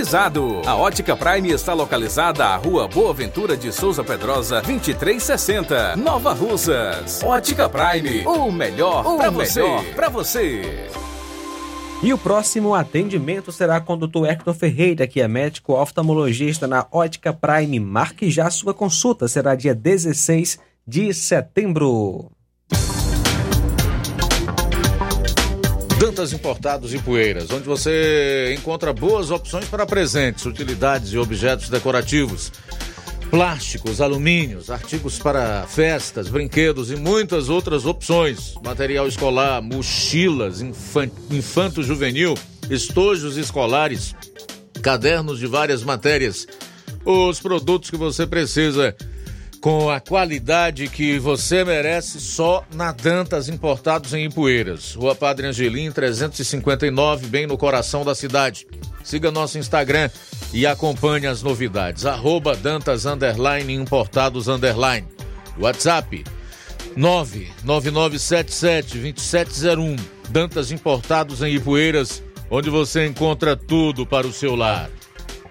climatizado. A Ótica Prime está localizada à Rua Boa Ventura de Souza Pedrosa, 2360, Nova Russas. Ótica Prime, o melhor para você. Pra você. E o próximo atendimento será com o Dr. Hector Ferreira, que é médico oftalmologista na Ótica Prime. Marque já sua consulta, será dia 16 de setembro. Dantas Importados e Poeiras, onde você encontra boas opções para presentes, utilidades e objetos decorativos. Plásticos, alumínios, artigos para festas, brinquedos e muitas outras opções. Material escolar, mochilas, infanto-juvenil, estojos escolares, cadernos de várias matérias. Os produtos que você precisa com a qualidade que você merece só na Dantas Importados em Ipueiras. Rua Padre Angelim, 359, bem no coração da cidade. Siga nosso Instagram e acompanhe as novidades. Arroba Dantas Underline Importados Underline. WhatsApp 999772701. Dantas Importados em Ipueiras, onde você encontra tudo para o seu lar.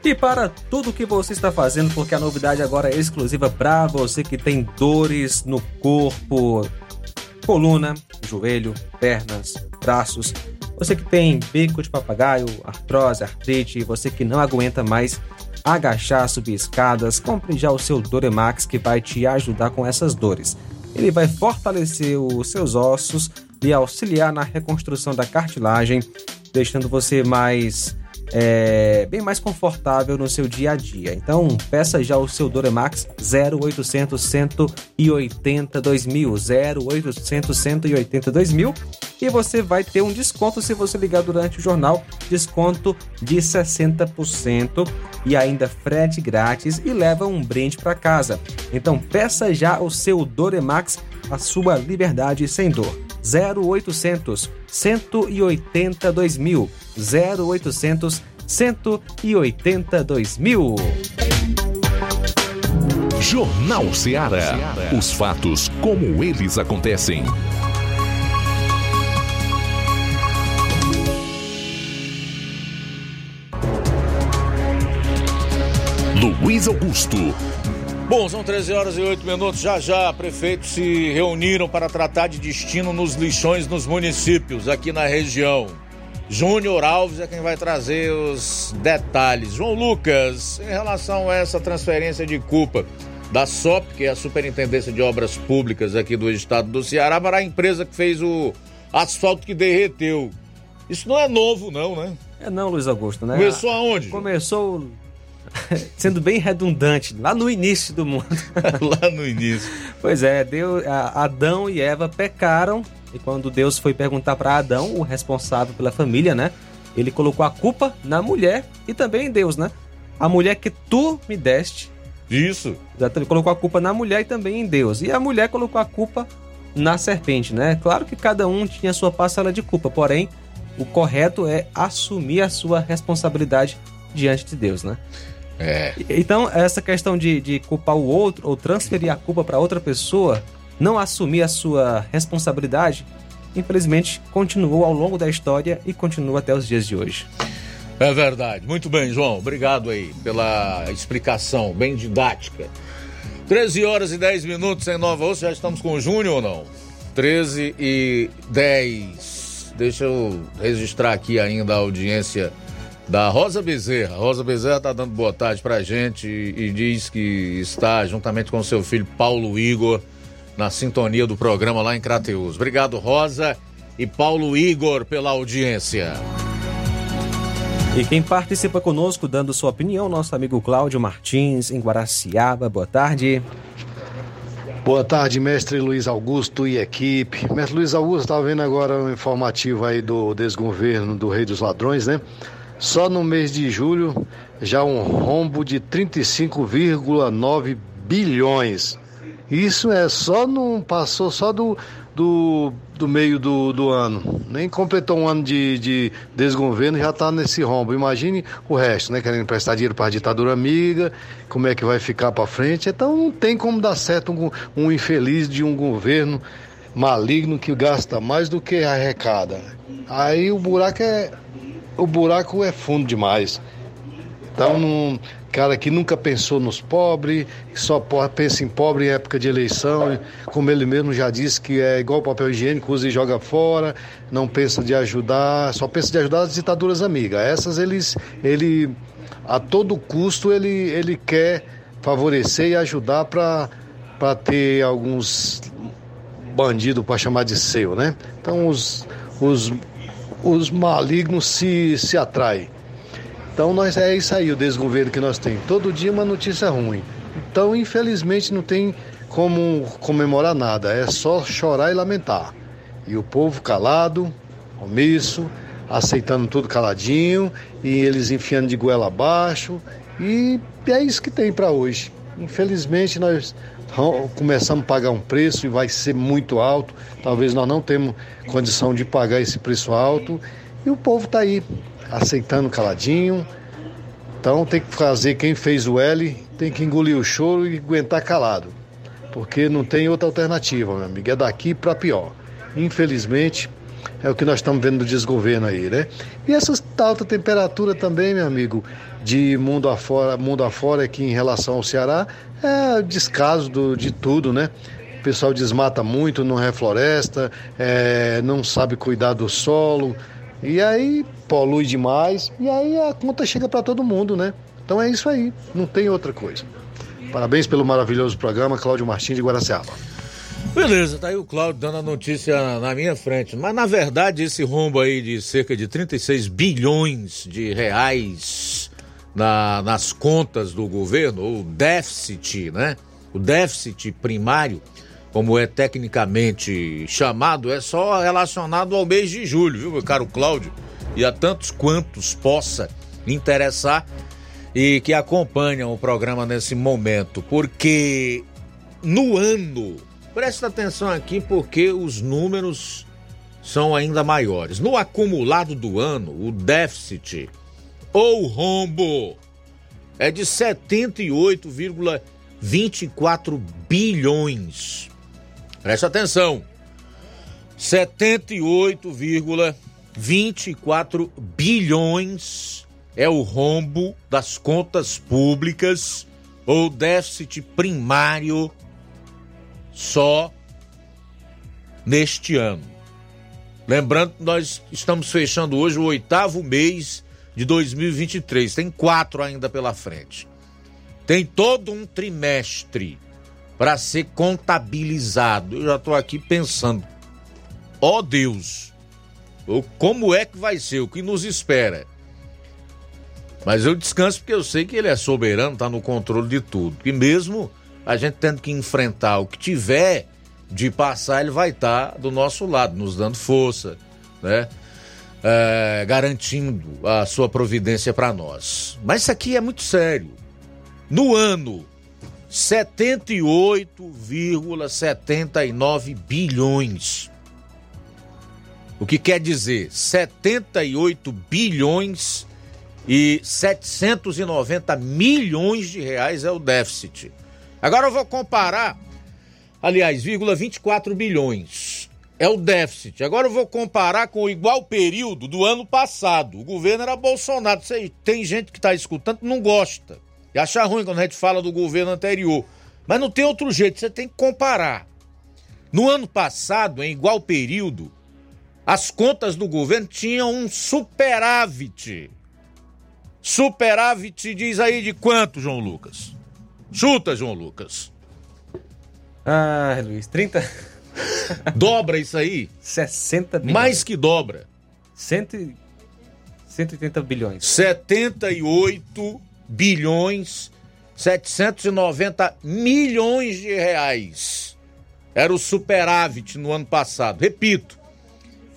E para tudo que você está fazendo, porque a novidade agora é exclusiva para você que tem dores no corpo, coluna, joelho, pernas, braços, você que tem bico de papagaio, artrose, artrite, você que não aguenta mais agachar, subir escadas, compre já o seu Doremax que vai te ajudar com essas dores. Ele vai fortalecer os seus ossos e auxiliar na reconstrução da cartilagem, deixando você mais é, bem mais confortável no seu dia a dia. Então, peça já o seu Doremax 0800 180 2000, 0800 180 2000 e você vai ter um desconto se você ligar durante o jornal, desconto de 60% e ainda frete grátis e leva um brinde para casa. Então, peça já o seu Doremax, a sua liberdade sem dor. 0800 180 2000 0800 180 2000. Jornal Ceará. Os fatos como eles acontecem. Luiz Augusto. Bom, são 13 horas e 8 minutos. Já já, prefeitos se reuniram para tratar de destino nos lixões nos municípios aqui na região. Júnior Alves é quem vai trazer os detalhes. João Lucas, em relação a essa transferência de culpa da SOP, que é a Superintendência de Obras Públicas aqui do estado do Ceará, para a empresa que fez o asfalto que derreteu. Isso não é novo, não, né? É não, Luiz Augusto, né? Começou aonde? Começou sendo bem redundante, lá no início do mundo. lá no início. Pois é, Deus, Adão e Eva pecaram e quando Deus foi perguntar para Adão, o responsável pela família, né? Ele colocou a culpa na mulher e também em Deus, né? A mulher que tu me deste. Isso. Ele colocou a culpa na mulher e também em Deus. E a mulher colocou a culpa na serpente, né? Claro que cada um tinha a sua parcela de culpa, porém, o correto é assumir a sua responsabilidade diante de Deus, né? É. Então, essa questão de, de culpar o outro ou transferir a culpa para outra pessoa, não assumir a sua responsabilidade, infelizmente continuou ao longo da história e continua até os dias de hoje. É verdade. Muito bem, João. Obrigado aí pela explicação bem didática. 13 horas e 10 minutos em Nova Osso. Já estamos com o Júnior ou não? 13 e 10. Deixa eu registrar aqui ainda a audiência da Rosa Bezerra. Rosa Bezerra está dando boa tarde para a gente e, e diz que está juntamente com seu filho Paulo Igor na sintonia do programa lá em Crateus. Obrigado, Rosa e Paulo Igor, pela audiência. E quem participa conosco dando sua opinião, nosso amigo Cláudio Martins, em Guaraciaba. Boa tarde. Boa tarde, mestre Luiz Augusto e equipe. Mestre Luiz Augusto, estava vendo agora um informativo aí do desgoverno do Rei dos Ladrões, né? Só no mês de julho, já um rombo de 35,9 bilhões. Isso é só não passou só do, do, do meio do, do ano. Nem completou um ano de, de desgoverno e já está nesse rombo. Imagine o resto, né? Querendo prestar dinheiro para a ditadura amiga, como é que vai ficar para frente. Então não tem como dar certo um, um infeliz de um governo maligno que gasta mais do que arrecada. Aí o buraco é o buraco é fundo demais. Então não cara que nunca pensou nos pobres, só pensa em pobre em época de eleição, como ele mesmo já disse que é igual papel higiênico, usa e joga fora, não pensa de ajudar, só pensa de ajudar as ditaduras amigas. Essas eles, ele, a todo custo, ele, ele quer favorecer e ajudar para ter alguns bandidos para chamar de seu, né? Então os, os, os malignos se, se atraem. Então nós é isso aí o desgoverno que nós temos. Todo dia uma notícia ruim. Então, infelizmente, não tem como comemorar nada. É só chorar e lamentar. E o povo calado, omisso, aceitando tudo caladinho, e eles enfiando de goela abaixo. E é isso que tem para hoje. Infelizmente, nós começamos a pagar um preço e vai ser muito alto. Talvez nós não temos condição de pagar esse preço alto. E o povo está aí, aceitando caladinho. Então tem que fazer quem fez o L, tem que engolir o choro e aguentar calado. Porque não tem outra alternativa, meu amigo. É daqui para pior. Infelizmente, é o que nós estamos vendo do desgoverno aí, né? E essa alta temperatura também, meu amigo, de mundo afora, mundo afora aqui em relação ao Ceará, é descaso do, de tudo, né? O pessoal desmata muito, não refloresta, é, não sabe cuidar do solo, e aí polui demais e aí a conta chega para todo mundo, né? Então é isso aí, não tem outra coisa. Parabéns pelo maravilhoso programa, Cláudio Martins de Guaraciaba. Beleza, tá aí o Cláudio dando a notícia na minha frente. Mas na verdade, esse rombo aí de cerca de 36 bilhões de reais na, nas contas do governo, o déficit, né? O déficit primário como é tecnicamente chamado, é só relacionado ao mês de julho, viu, meu caro Cláudio? E a tantos quantos possa interessar e que acompanham o programa nesse momento, porque no ano, presta atenção aqui porque os números são ainda maiores. No acumulado do ano, o déficit ou rombo é de 78,24 bilhões Preste atenção. 78,24 bilhões é o rombo das contas públicas ou déficit primário só neste ano. Lembrando que nós estamos fechando hoje o oitavo mês de 2023. Tem quatro ainda pela frente. Tem todo um trimestre para ser contabilizado. Eu já estou aqui pensando, ó oh Deus, como é que vai ser, o que nos espera? Mas eu descanso porque eu sei que ele é soberano, está no controle de tudo. E mesmo a gente tendo que enfrentar o que tiver de passar, ele vai estar tá do nosso lado, nos dando força, né? É, garantindo a sua providência para nós. Mas isso aqui é muito sério. No ano 78,79 bilhões. O que quer dizer 78 bilhões e 790 milhões de reais é o déficit. Agora eu vou comparar, aliás, vírgula 24 bilhões é o déficit. Agora eu vou comparar com o igual período do ano passado. O governo era Bolsonaro. Tem gente que está escutando não gosta. E achar ruim quando a gente fala do governo anterior. Mas não tem outro jeito, você tem que comparar. No ano passado, em igual período, as contas do governo tinham um superávit. Superávit diz aí de quanto, João Lucas? Chuta, João Lucas. Ah, Luiz, 30. Dobra isso aí? 60 bilhões. Mais que dobra. Cento... 180 bilhões. 78 bilhões 790 milhões de reais. Era o superávit no ano passado. Repito,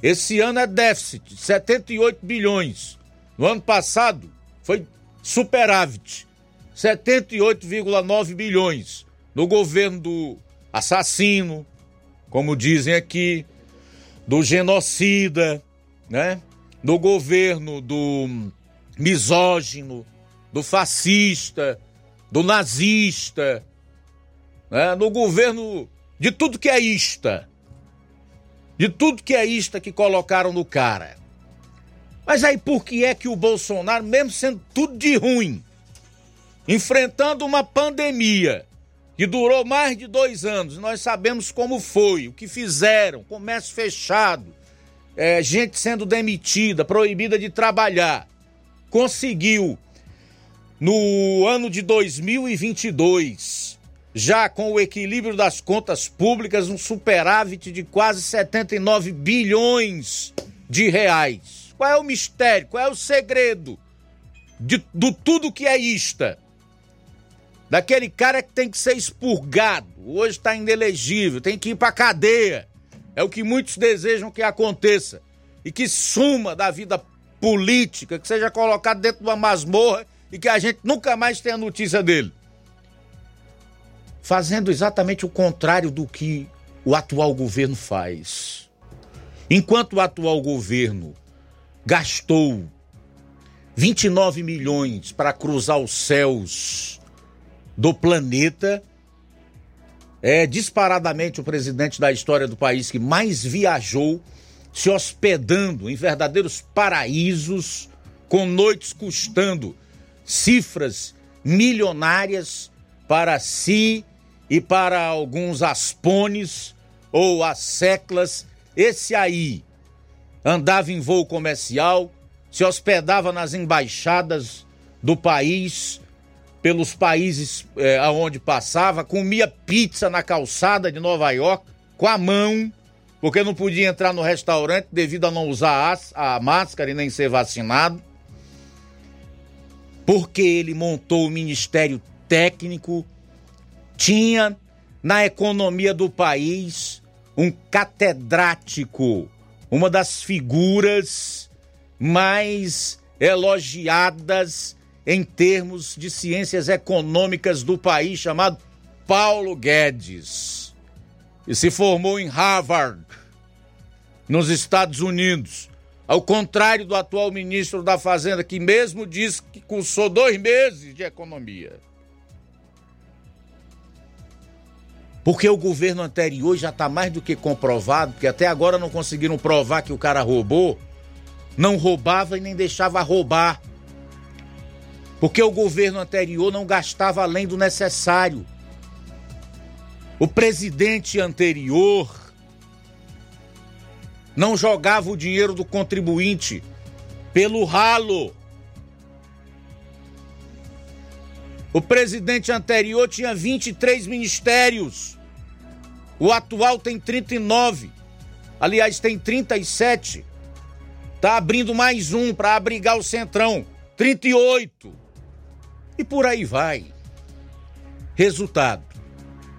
esse ano é déficit, 78 bilhões. No ano passado foi superávit, 78,9 bilhões. No governo do assassino, como dizem aqui, do genocida, né? No governo do misógino, do fascista, do nazista, né? no governo de tudo que é ista. De tudo que é ista que colocaram no cara. Mas aí por que é que o Bolsonaro, mesmo sendo tudo de ruim, enfrentando uma pandemia que durou mais de dois anos, nós sabemos como foi, o que fizeram, comércio fechado, é, gente sendo demitida, proibida de trabalhar, conseguiu no ano de 2022, já com o equilíbrio das contas públicas, um superávit de quase 79 bilhões de reais. Qual é o mistério? Qual é o segredo de, do tudo que é ista? Daquele cara que tem que ser expurgado, hoje está inelegível, tem que ir para cadeia. É o que muitos desejam que aconteça. E que suma da vida política, que seja colocado dentro de uma masmorra e que a gente nunca mais tenha notícia dele. Fazendo exatamente o contrário do que o atual governo faz. Enquanto o atual governo gastou 29 milhões para cruzar os céus do planeta. É disparadamente o presidente da história do país que mais viajou, se hospedando em verdadeiros paraísos, com noites custando cifras milionárias para si e para alguns aspones ou as seclas. Esse aí andava em voo comercial, se hospedava nas embaixadas do país, pelos países é, aonde passava, comia pizza na calçada de Nova York com a mão, porque não podia entrar no restaurante devido a não usar a, a máscara e nem ser vacinado. Porque ele montou o ministério técnico, tinha na economia do país um catedrático, uma das figuras mais elogiadas em termos de ciências econômicas do país, chamado Paulo Guedes. E se formou em Harvard, nos Estados Unidos. Ao contrário do atual ministro da Fazenda, que mesmo diz que cursou dois meses de economia. Porque o governo anterior já está mais do que comprovado, que até agora não conseguiram provar que o cara roubou, não roubava e nem deixava roubar porque o governo anterior não gastava além do necessário. O presidente anterior não jogava o dinheiro do contribuinte pelo ralo. O presidente anterior tinha 23 ministérios. O atual tem 39. Aliás, tem 37. Tá abrindo mais um para abrigar o Centrão. 38. E por aí vai. Resultado: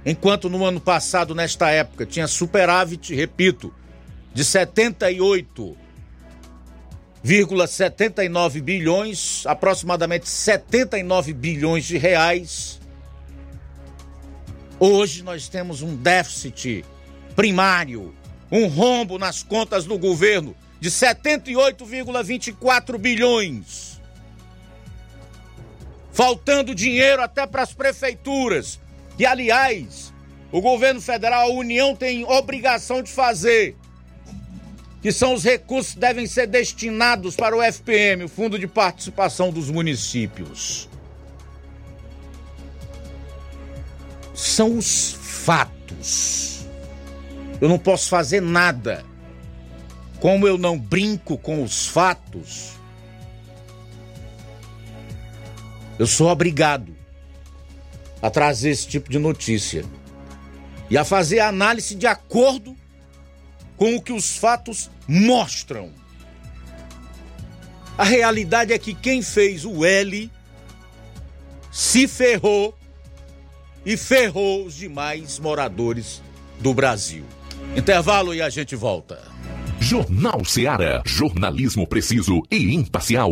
enquanto no ano passado, nesta época, tinha superávit, repito, de 78,79 bilhões, aproximadamente 79 bilhões de reais. Hoje nós temos um déficit primário, um rombo nas contas do governo de 78,24 bilhões faltando dinheiro até para as prefeituras. E, aliás, o governo federal, a União tem obrigação de fazer, que são os recursos que devem ser destinados para o FPM, o Fundo de Participação dos Municípios. São os fatos. Eu não posso fazer nada. Como eu não brinco com os fatos, Eu sou obrigado a trazer esse tipo de notícia. e a fazer a análise de acordo com o que os fatos mostram. A realidade é que quem fez o L se ferrou e ferrou os demais moradores do Brasil. Intervalo e a gente volta. Jornal Seara. Jornalismo preciso e imparcial.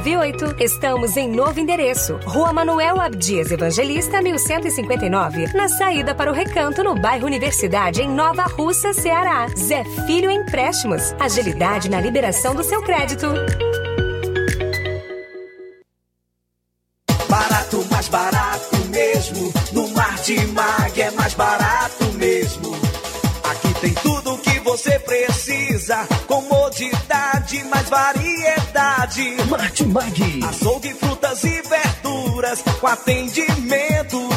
981330698 Estamos em novo endereço. Rua Manuel Abdias Evangelista, 1159. Na saída para o Recanto, no bairro Universidade, em Nova Russa, Ceará. Zé Filho Empréstimos. Agilidade na liberação do seu crédito. Barato, mais barato mesmo. No Martimag é mais barato mesmo. Aqui tem tudo o que você precisa. Mais variedade. Martimag. Açougue, frutas e verduras. Com atendimento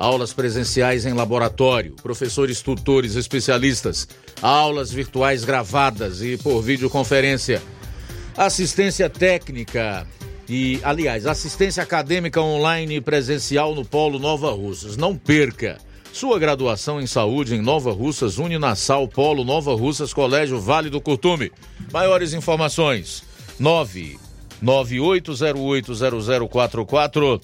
Aulas presenciais em laboratório, professores tutores especialistas, aulas virtuais gravadas e por videoconferência. Assistência técnica e, aliás, assistência acadêmica online e presencial no Polo Nova Russas. Não perca! Sua graduação em saúde em Nova Russas, Uninasal, Polo Nova Russas, Colégio Vale do Curtume. Maiores informações: 9 98080044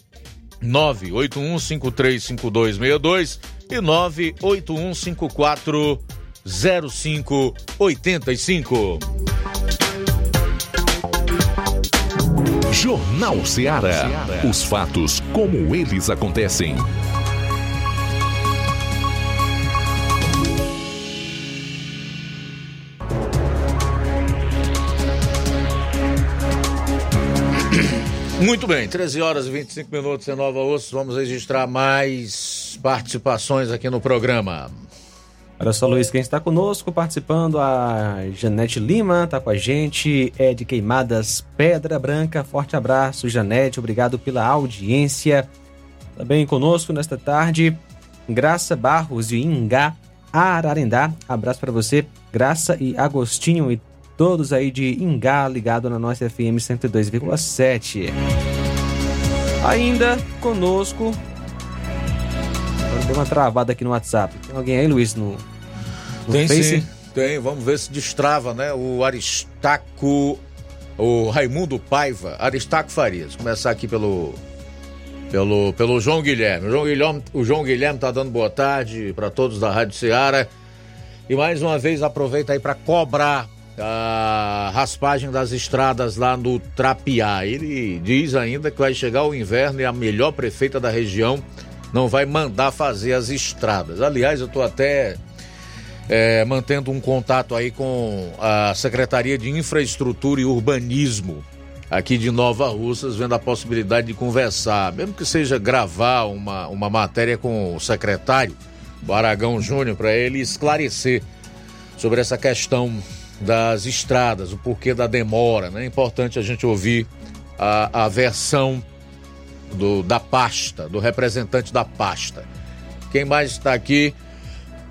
981535262 e 981540585. Jornal Ceará. Os fatos como eles acontecem. Muito bem, 13 horas e 25 minutos em Nova Osso. Vamos registrar mais participações aqui no programa. Olha só, Luiz, quem está conosco participando, a Janete Lima está com a gente, é de Queimadas Pedra Branca. Forte abraço, Janete, obrigado pela audiência. Também conosco nesta tarde, Graça Barros de Ingá, Ararendá. Abraço para você, Graça e Agostinho e todos aí de Ingá ligado na nossa FM 102,7. Ainda conosco. Deu uma travada aqui no WhatsApp. Tem alguém aí, Luiz, no, no Tem Face? sim, tem. Vamos ver se destrava, né? O Aristaco, o Raimundo Paiva, Aristaco Farias. Começar aqui pelo pelo, pelo João Guilherme. O João Guilherme, o João Guilherme tá dando boa tarde para todos da Rádio Ceará. E mais uma vez aproveita aí para cobrar a raspagem das estradas lá no Trapiá. Ele diz ainda que vai chegar o inverno e a melhor prefeita da região não vai mandar fazer as estradas. Aliás, eu tô até é, mantendo um contato aí com a Secretaria de Infraestrutura e Urbanismo aqui de Nova Russas, vendo a possibilidade de conversar, mesmo que seja gravar uma, uma matéria com o secretário, o Aragão Júnior, para ele esclarecer sobre essa questão das estradas, o porquê da demora. Né? É importante a gente ouvir a, a versão do, da pasta, do representante da pasta. Quem mais está aqui?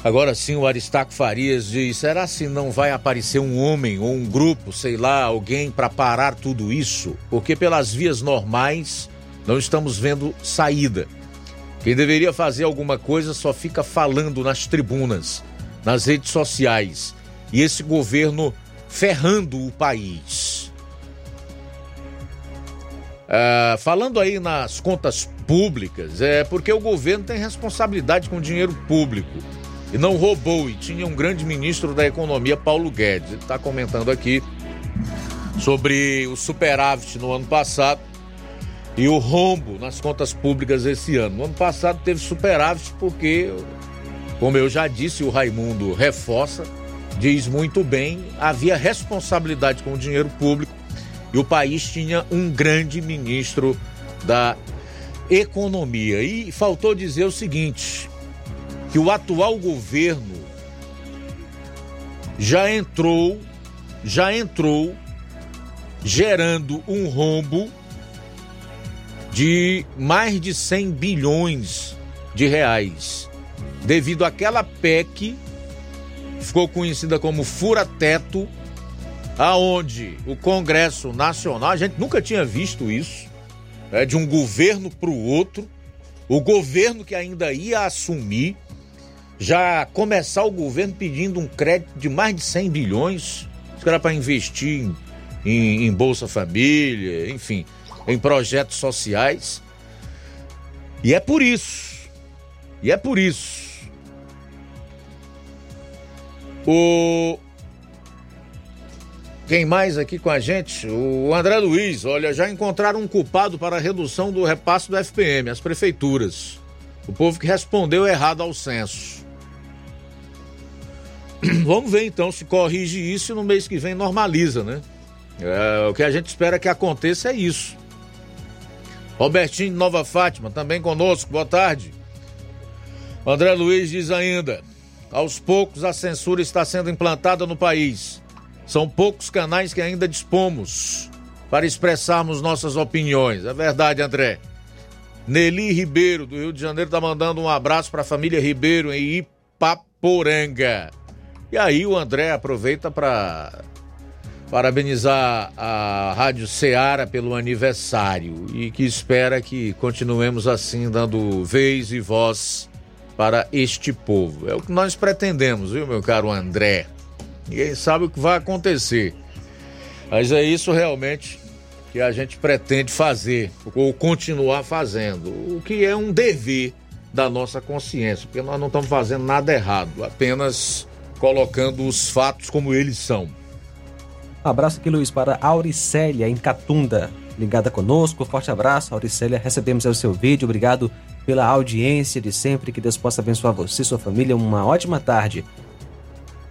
Agora sim, o Aristaco Farias diz: será se não vai aparecer um homem ou um grupo, sei lá, alguém para parar tudo isso? Porque pelas vias normais não estamos vendo saída. Quem deveria fazer alguma coisa só fica falando nas tribunas, nas redes sociais. E esse governo ferrando o país. Ah, falando aí nas contas públicas, é porque o governo tem responsabilidade com o dinheiro público e não roubou. E tinha um grande ministro da Economia, Paulo Guedes. Ele está comentando aqui sobre o superávit no ano passado e o rombo nas contas públicas esse ano. No ano passado teve superávit porque, como eu já disse, o Raimundo reforça, diz muito bem, havia responsabilidade com o dinheiro público e o país tinha um grande ministro da Economia. E faltou dizer o seguinte: que o atual governo já entrou, já entrou gerando um rombo de mais de 100 bilhões de reais, devido àquela PEC ficou conhecida como fura-teto, aonde o Congresso Nacional, a gente nunca tinha visto isso, é, de um governo para o outro, o governo que ainda ia assumir já começar o governo pedindo um crédito de mais de 100 bilhões, que era para investir em, em, em, Bolsa Família, enfim, em projetos sociais. E é por isso, e é por isso. O. Quem mais aqui com a gente? O André Luiz. Olha, já encontraram um culpado para a redução do repasse do FPM, as prefeituras. O povo que respondeu errado ao censo. Vamos ver então se corrige isso e no mês que vem normaliza, né? É, o que a gente espera que aconteça é isso. Robertinho de Nova Fátima, também conosco, boa tarde. André Luiz diz ainda: aos poucos a censura está sendo implantada no país. São poucos canais que ainda dispomos para expressarmos nossas opiniões. É verdade, André. Nelly Ribeiro, do Rio de Janeiro, está mandando um abraço para a família Ribeiro em Ipaporanga. E aí o André aproveita para parabenizar a Rádio Ceará pelo aniversário e que espera que continuemos assim dando vez e voz para este povo. É o que nós pretendemos, viu, meu caro André? Ninguém sabe o que vai acontecer. Mas é isso realmente que a gente pretende fazer, ou continuar fazendo, o que é um dever da nossa consciência, porque nós não estamos fazendo nada errado, apenas colocando os fatos como eles são. Abraço aqui, Luiz, para Auricélia, em Catunda, ligada conosco. Forte abraço, Auricélia. Recebemos o seu vídeo. Obrigado pela audiência de sempre. Que Deus possa abençoar você e sua família. Uma ótima tarde.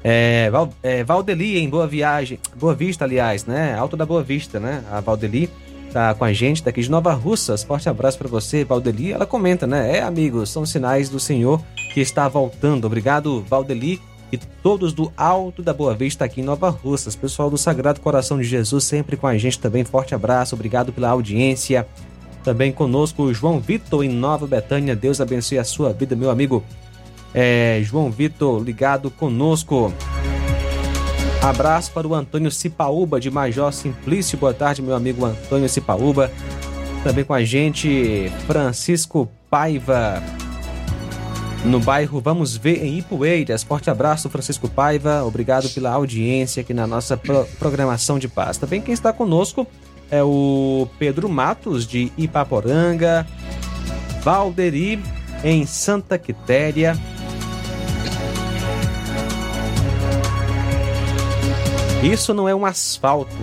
É, Val, é, Valdeli, em Boa Viagem. Boa Vista, aliás, né? Alto da Boa Vista, né? A Valdeli tá com a gente daqui de Nova Russas. Forte abraço para você, Valdeli. Ela comenta, né? É, amigos, são sinais do Senhor que está voltando. Obrigado, Valdeli e todos do Alto da Boa Vista aqui em Nova Russas. Pessoal do Sagrado Coração de Jesus sempre com a gente também. Forte abraço, obrigado pela audiência. Também conosco o João Vitor em Nova Betânia. Deus abençoe a sua vida, meu amigo. É, João Vitor ligado conosco. Abraço para o Antônio Cipaúba de Major Simplício. Boa tarde, meu amigo Antônio Cipaúba. Também com a gente, Francisco Paiva no bairro Vamos Ver em Ipueiras. Forte abraço, Francisco Paiva. Obrigado pela audiência aqui na nossa pro programação de paz. Também quem está conosco é o Pedro Matos, de Ipaporanga, Valderi, em Santa Quitéria. Isso não é um asfalto,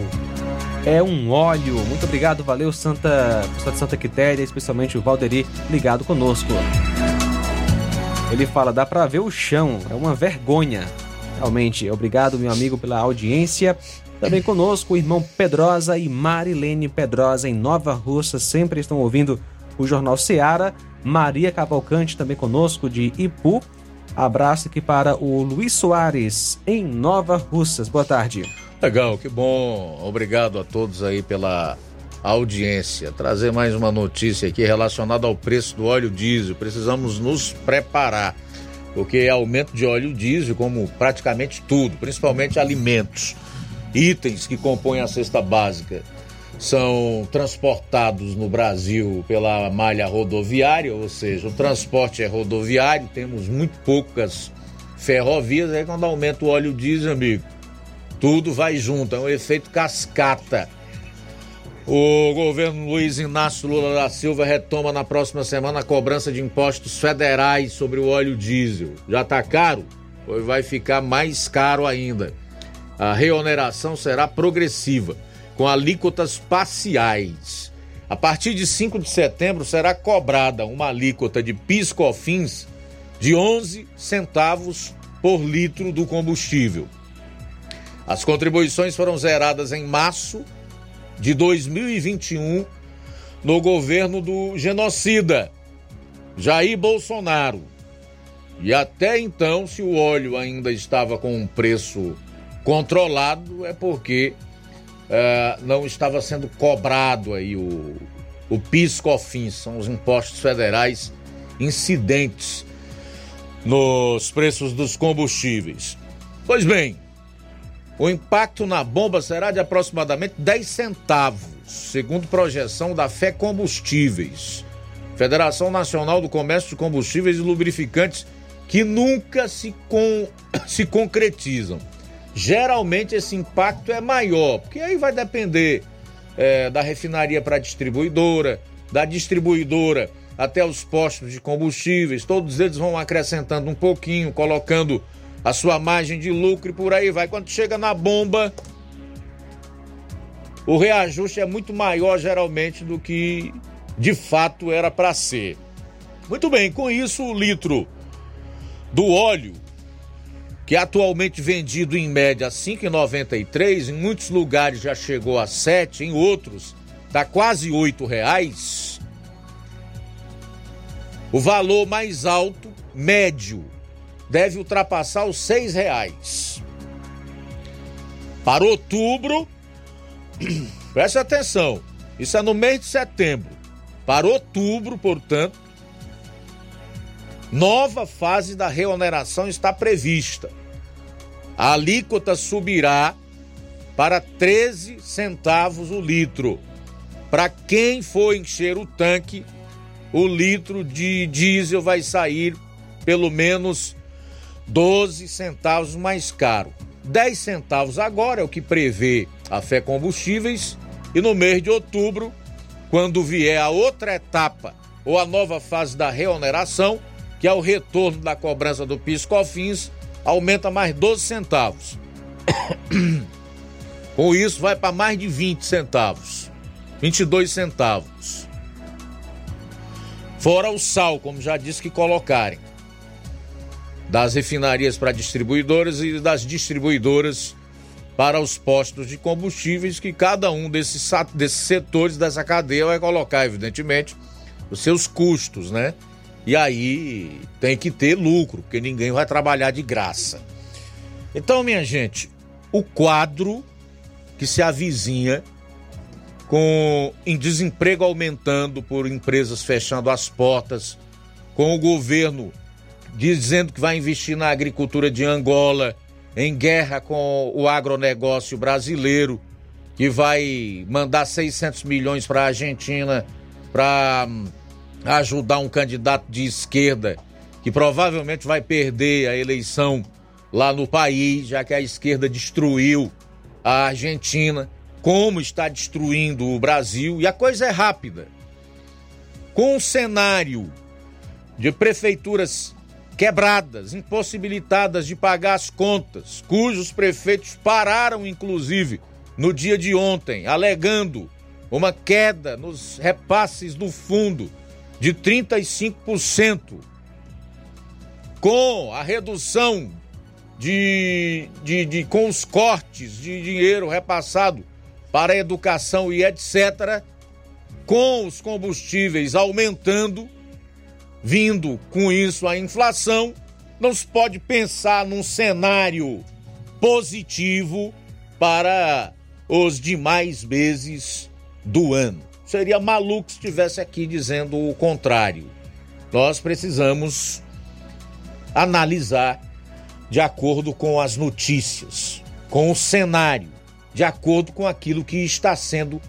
é um óleo. Muito obrigado, valeu Santa, Santa Quitéria, especialmente o Valderi ligado conosco. Ele fala: dá para ver o chão, é uma vergonha. Realmente, obrigado, meu amigo, pela audiência. Também conosco o irmão Pedrosa e Marilene Pedrosa em Nova Russa, sempre estão ouvindo o Jornal Seara. Maria Cavalcante também conosco de Ipu. Abraço aqui para o Luiz Soares em Nova Russas. Boa tarde. Legal, que bom. Obrigado a todos aí pela audiência. Trazer mais uma notícia aqui relacionada ao preço do óleo diesel. Precisamos nos preparar, porque aumento de óleo diesel, como praticamente tudo, principalmente alimentos, itens que compõem a cesta básica, são transportados no Brasil pela malha rodoviária, ou seja, o transporte é rodoviário, temos muito poucas ferrovias, aí quando aumenta o óleo diesel, amigo, tudo vai junto, é um efeito cascata o governo Luiz Inácio Lula da Silva retoma na próxima semana a cobrança de impostos federais sobre o óleo diesel. Já está caro? Pois vai ficar mais caro ainda. A reoneração será progressiva, com alíquotas parciais. A partir de 5 de setembro será cobrada uma alíquota de PIS/COFINS de 11 centavos por litro do combustível. As contribuições foram zeradas em março de 2021 no governo do genocida Jair Bolsonaro. E até então, se o óleo ainda estava com um preço controlado, é porque uh, não estava sendo cobrado aí o, o PIS/COFINS, são os impostos federais incidentes nos preços dos combustíveis. Pois bem, o impacto na bomba será de aproximadamente 10 centavos, segundo projeção da Fé Combustíveis, Federação Nacional do Comércio de Combustíveis e Lubrificantes, que nunca se, com, se concretizam. Geralmente esse impacto é maior, porque aí vai depender é, da refinaria para a distribuidora, da distribuidora até os postos de combustíveis, todos eles vão acrescentando um pouquinho, colocando a sua margem de lucro e por aí vai. Quando chega na bomba, o reajuste é muito maior geralmente do que de fato era para ser. Muito bem, com isso o litro do óleo, que é atualmente vendido em média a 5,93, em muitos lugares já chegou a 7, em outros está quase R$ reais. O valor mais alto, médio, deve ultrapassar os seis reais. Para outubro, preste atenção, isso é no mês de setembro. Para outubro, portanto, nova fase da reoneração está prevista. A alíquota subirá para 13 centavos o litro. Para quem for encher o tanque, o litro de diesel vai sair pelo menos 12 centavos mais caro. 10 centavos agora é o que prevê a Fé Combustíveis e no mês de outubro, quando vier a outra etapa ou a nova fase da reoneração, que é o retorno da cobrança do PIS/COFINS, aumenta mais 12 centavos. Com isso vai para mais de 20 centavos. 22 centavos. Fora o sal, como já disse que colocarem das refinarias para distribuidoras e das distribuidoras para os postos de combustíveis, que cada um desses, desses setores dessa cadeia vai colocar, evidentemente, os seus custos, né? E aí tem que ter lucro, porque ninguém vai trabalhar de graça. Então, minha gente, o quadro que se avizinha com em desemprego aumentando por empresas fechando as portas, com o governo dizendo que vai investir na agricultura de Angola, em guerra com o agronegócio brasileiro, que vai mandar 600 milhões para a Argentina para hum, ajudar um candidato de esquerda que provavelmente vai perder a eleição lá no país, já que a esquerda destruiu a Argentina como está destruindo o Brasil, e a coisa é rápida. Com um cenário de prefeituras quebradas, impossibilitadas de pagar as contas, cujos prefeitos pararam, inclusive, no dia de ontem, alegando uma queda nos repasses do fundo de 35%, com a redução de, de, de, com os cortes de dinheiro repassado para a educação e etc., com os combustíveis aumentando, vindo com isso a inflação, não se pode pensar num cenário positivo para os demais meses do ano. Seria maluco se estivesse aqui dizendo o contrário. Nós precisamos analisar de acordo com as notícias, com o cenário de acordo com aquilo que está sendo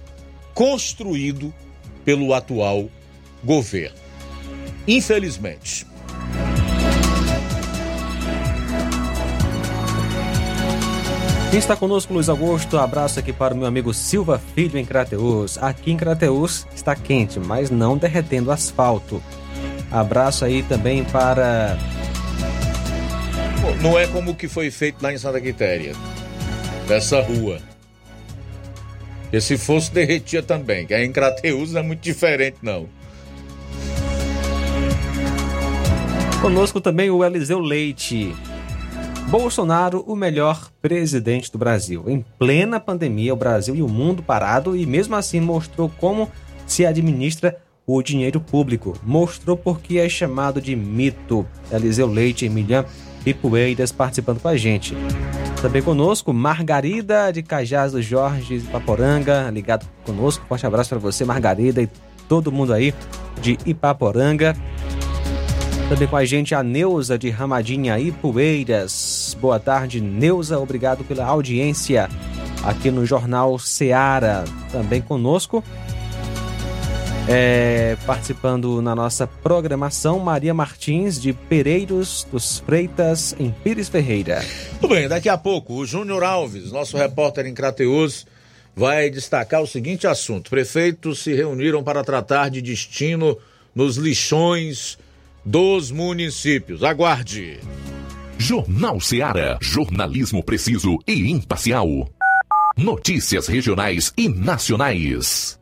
construído pelo atual governo. Infelizmente. Quem está conosco, Luiz Augusto, abraço aqui para o meu amigo Silva Filho em Crateus. Aqui em Crateus está quente, mas não derretendo asfalto. Abraço aí também para. Não é como o que foi feito lá em Santa Quitéria, dessa rua. E se fosse, derretia também. Que aí em Crateus não é muito diferente, não. Conosco também o Eliseu Leite. Bolsonaro, o melhor presidente do Brasil. Em plena pandemia, o Brasil e o mundo parado e mesmo assim mostrou como se administra o dinheiro público. Mostrou porque é chamado de mito. Eliseu Leite, Emiliano Pipoeiras participando com a gente. Também conosco, Margarida de Cajás do Jorge Ipaporanga, ligado conosco. Forte abraço para você, Margarida, e todo mundo aí de Ipaporanga. Também com a gente a Neuza de Ramadinha Ipueiras. Boa tarde, Neuza. Obrigado pela audiência aqui no Jornal Seara. Também conosco é, participando na nossa programação, Maria Martins, de Pereiros dos Freitas, em Pires Ferreira. Tudo bem, daqui a pouco o Júnior Alves, nosso repórter em Crateus, vai destacar o seguinte assunto: prefeitos se reuniram para tratar de destino nos lixões dos municípios. Aguarde. Jornal Seara. Jornalismo preciso e imparcial. Notícias regionais e nacionais.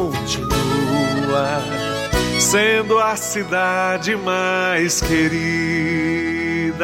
continua sendo a cidade mais querida.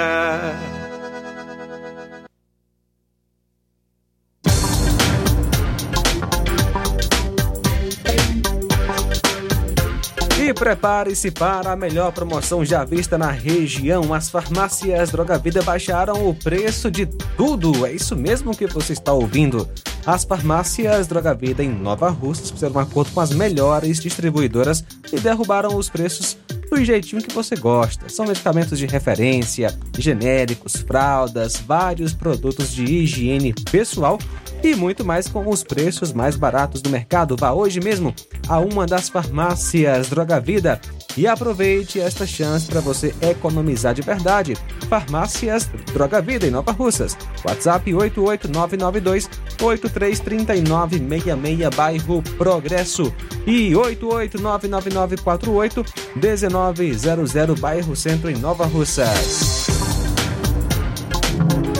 Prepare-se para a melhor promoção já vista na região. As farmácias Droga Vida baixaram o preço de tudo. É isso mesmo que você está ouvindo. As farmácias Droga Vida em Nova Rússia fizeram um acordo com as melhores distribuidoras e derrubaram os preços do jeitinho que você gosta. São medicamentos de referência, genéricos, fraldas, vários produtos de higiene pessoal e muito mais com os preços mais baratos do mercado. Vá hoje mesmo a uma das farmácias Droga Vida e aproveite esta chance para você economizar de verdade. Farmácias Droga Vida em Nova Russas. WhatsApp 88992 833966 bairro Progresso e 8899948 1900 bairro Centro em Nova Russas.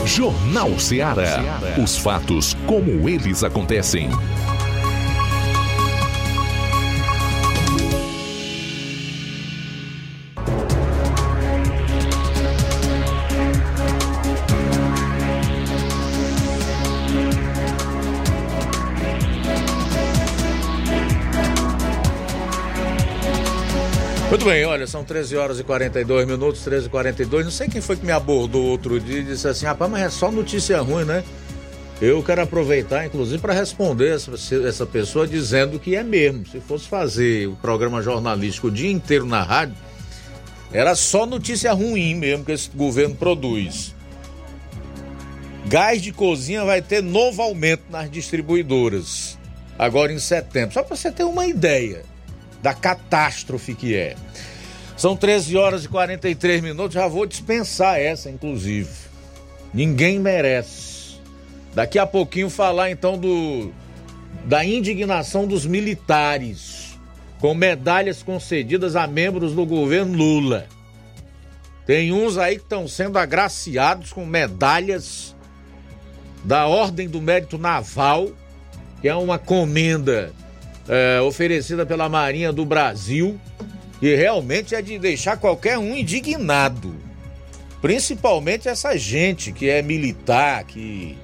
Jornal Ceará. Os fatos como eles acontecem. Muito bem, olha, são 13 horas e 42 minutos, 13 e 42. Não sei quem foi que me abordou outro dia e disse assim: rapaz, mas é só notícia ruim, né? Eu quero aproveitar, inclusive, para responder essa, essa pessoa dizendo que é mesmo. Se fosse fazer o programa jornalístico o dia inteiro na rádio, era só notícia ruim mesmo que esse governo produz. Gás de cozinha vai ter novo aumento nas distribuidoras, agora em setembro. Só para você ter uma ideia da catástrofe que é. São 13 horas e 43 minutos, já vou dispensar essa, inclusive. Ninguém merece. Daqui a pouquinho falar então do da indignação dos militares com medalhas concedidas a membros do governo Lula. Tem uns aí que estão sendo agraciados com medalhas da Ordem do Mérito Naval, que é uma comenda é, oferecida pela Marinha do Brasil e realmente é de deixar qualquer um indignado. Principalmente essa gente que é militar, que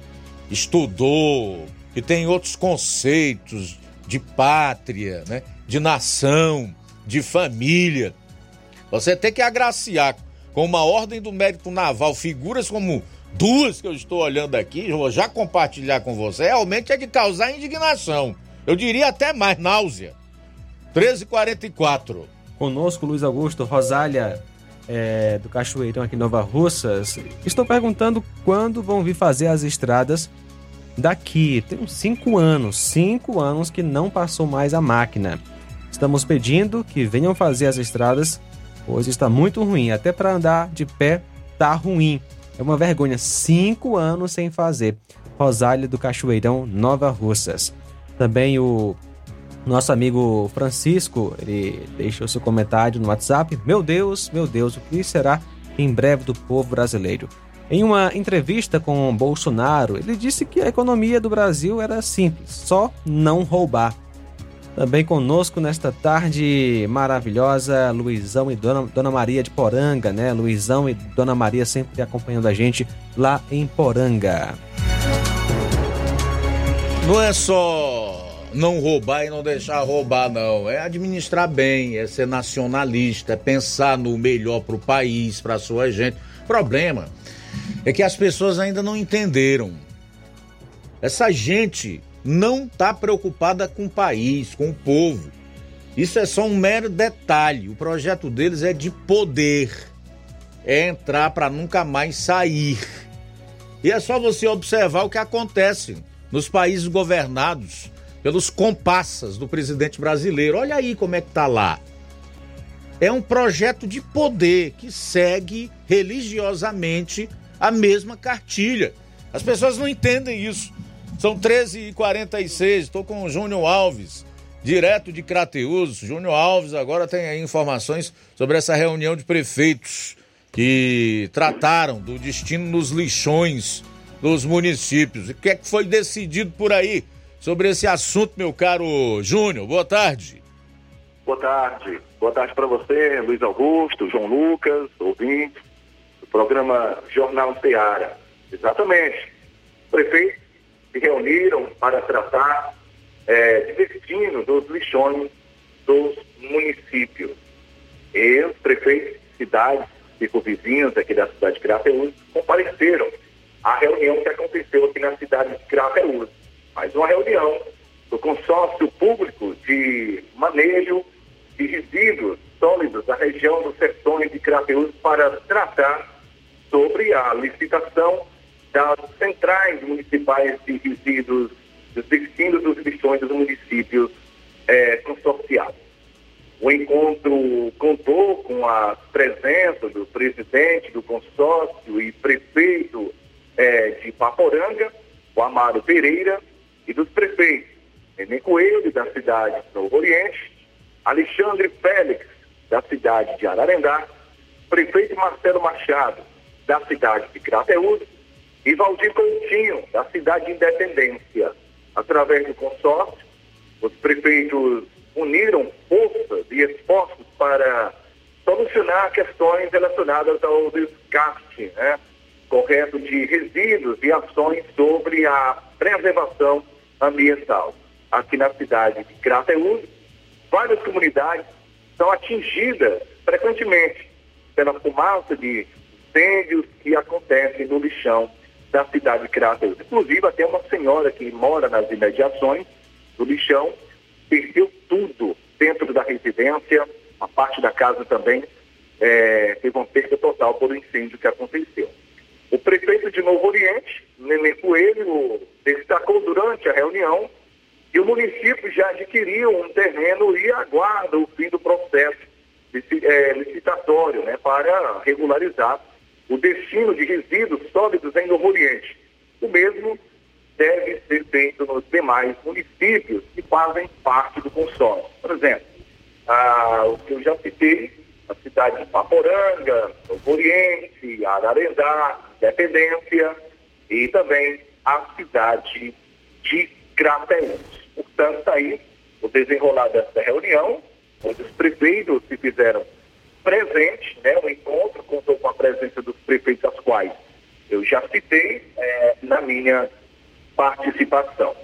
estudou, que tem outros conceitos de pátria, né? de nação, de família. Você tem que agraciar com uma ordem do mérito naval figuras como duas que eu estou olhando aqui, vou já compartilhar com você, realmente é de causar indignação. Eu diria até mais, náusea. 13h44. Conosco, Luiz Augusto Rosália, é, do Cachoeirão aqui em Nova Russas. Estou perguntando quando vão vir fazer as estradas daqui. Tem uns 5 anos, 5 anos que não passou mais a máquina. Estamos pedindo que venham fazer as estradas, pois está muito ruim. Até para andar de pé tá ruim. É uma vergonha. 5 anos sem fazer. Rosália do Cachoeirão, Nova Russas. Também o nosso amigo Francisco, ele deixou seu comentário no WhatsApp. Meu Deus, meu Deus, o que será em breve do povo brasileiro? Em uma entrevista com Bolsonaro, ele disse que a economia do Brasil era simples, só não roubar. Também conosco nesta tarde maravilhosa, Luizão e Dona, Dona Maria de Poranga, né? Luizão e Dona Maria sempre acompanhando a gente lá em Poranga. Não é só não roubar e não deixar roubar, não. É administrar bem, é ser nacionalista, é pensar no melhor para o país, para sua gente. Problema é que as pessoas ainda não entenderam. Essa gente não está preocupada com o país, com o povo. Isso é só um mero detalhe. O projeto deles é de poder, é entrar para nunca mais sair. E é só você observar o que acontece nos países governados pelos compassas do presidente brasileiro. Olha aí como é que tá lá. é um projeto de poder que segue religiosamente a mesma cartilha. As pessoas não entendem isso. São 13h46, estou com o Júnior Alves, direto de Crateus. Júnior Alves agora tem aí informações sobre essa reunião de prefeitos que trataram do destino dos lixões dos municípios. O que é que foi decidido por aí sobre esse assunto, meu caro Júnior? Boa tarde. Boa tarde. Boa tarde para você, Luiz Augusto, João Lucas, ouvintes do programa Jornal Ceará. Exatamente. Prefeitos se reuniram para tratar é, de destino dos lixões dos municípios. E os prefeitos de cidades circunvizinhas aqui da cidade de Crateús compareceram à reunião que aconteceu aqui na cidade de Crateús. Mais uma reunião do consórcio público de manejo de resíduos sólidos da região dos sertões de Crateús para tratar sobre a licitação das centrais municipais de resíduos, dos destinos dos lixões dos municípios é, consorciados. O encontro contou com a presença do presidente do consórcio e prefeito é, de Paporanga, o Amaro Pereira, e dos prefeitos Enem Coelho, da cidade de Novo Oriente, Alexandre Félix, da cidade de Ararendá, prefeito Marcelo Machado, da cidade de Crateús, e Valdir Coutinho, da cidade de Independência. Através do consórcio, os prefeitos uniram forças e esforços para solucionar questões relacionadas ao descarte né, correto de resíduos e ações sobre a preservação ambiental. Aqui na cidade de Crateús, várias comunidades são atingidas frequentemente pela fumaça de incêndios que acontecem no lixão da cidade de Crateús. Inclusive, até uma senhora que mora nas imediações do lixão perdeu tudo dentro da residência, a parte da casa também é, teve uma perda total por um incêndio que aconteceu. O prefeito de Novo Oriente, Nenê Coelho, destacou durante a reunião que o município já adquiriu um terreno e aguarda o fim do processo é, licitatório né, para regularizar o destino de resíduos sólidos em Novo Oriente. O mesmo deve ser feito nos demais municípios que fazem parte do consórcio. Por exemplo, ah, o que eu já citei, a cidade de Paporanga, Novo Oriente, Ararendá, Independência e também a cidade de Crateús. Portanto, está aí o desenrolar dessa reunião, onde os prefeitos se fizeram presentes, né, o encontro contou com a presença dos prefeitos, as quais eu já citei é, na minha participação.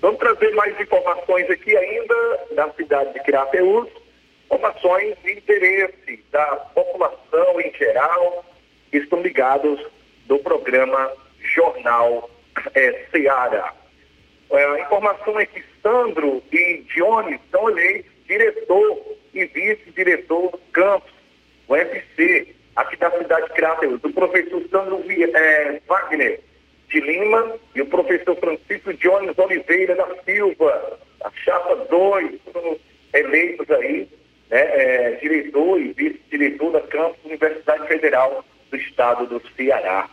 Vamos trazer mais informações aqui ainda da cidade de Crateús, informações de interesse da população em geral, que estão ligados do programa Jornal é, Seara. É, a informação é que Sandro e Dione são eleitos diretor e vice-diretor do campus, o UFC, aqui da cidade de Crateús. O professor Sandro é, Wagner de Lima e o professor Francisco Jones Oliveira da Silva, a chapa 2, eleitos aí, né, é, diretor e vice-diretor da campus Universidade Federal do Estado do Ceará.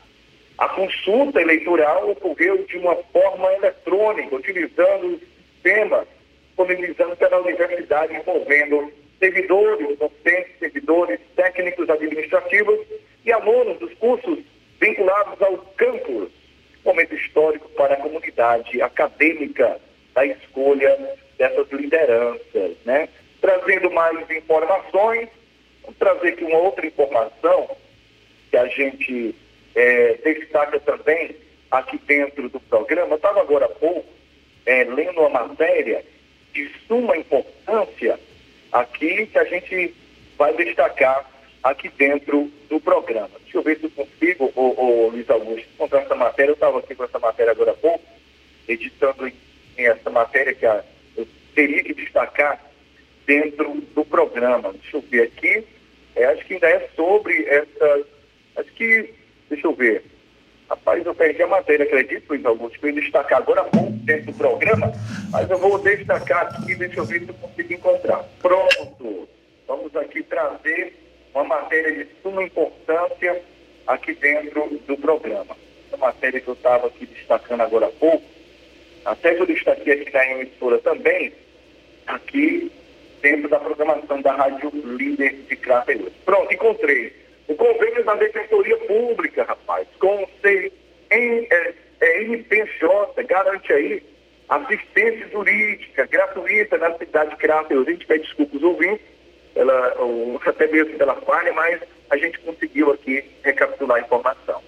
A consulta eleitoral ocorreu de uma forma eletrônica, utilizando o sistema disponibilizando pela universidade, envolvendo servidores, docentes, servidores, técnicos administrativos e alunos dos cursos vinculados ao campus momento histórico para a comunidade acadêmica da escolha dessas lideranças, né? Trazendo mais informações, vamos trazer aqui uma outra informação que a gente é, destaca também aqui dentro do programa. Estava agora há pouco é, lendo uma matéria de suma importância aqui que a gente vai destacar aqui dentro do programa. Deixa eu ver se eu consigo, o, o Luiz Augusto, encontrar essa matéria. Eu estava aqui com essa matéria agora há pouco, editando em, em essa matéria que a, eu teria que destacar dentro do programa. Deixa eu ver aqui. É, acho que ainda é sobre essa. Acho que. Deixa eu ver. Rapaz, eu perdi a matéria, acredito, Luiz Augusto, que eu ia destacar agora há pouco dentro do programa, mas eu vou destacar aqui, deixa eu ver se eu consigo encontrar. Pronto. vamos aqui trazer uma matéria de suma importância aqui dentro do programa. Essa matéria que eu estava aqui destacando agora há pouco, até que eu destaquei aqui na emissora também, aqui dentro da programação da Rádio Líder de Crateus. Pronto, encontrei. O convênio da Defensoria Pública, rapaz, com o CNPJ, é, garante aí assistência jurídica gratuita na cidade de Crateus. A gente pede desculpas aos ouvintes, ela, até mesmo pela falha, mas a gente conseguiu aqui recapitular a informação.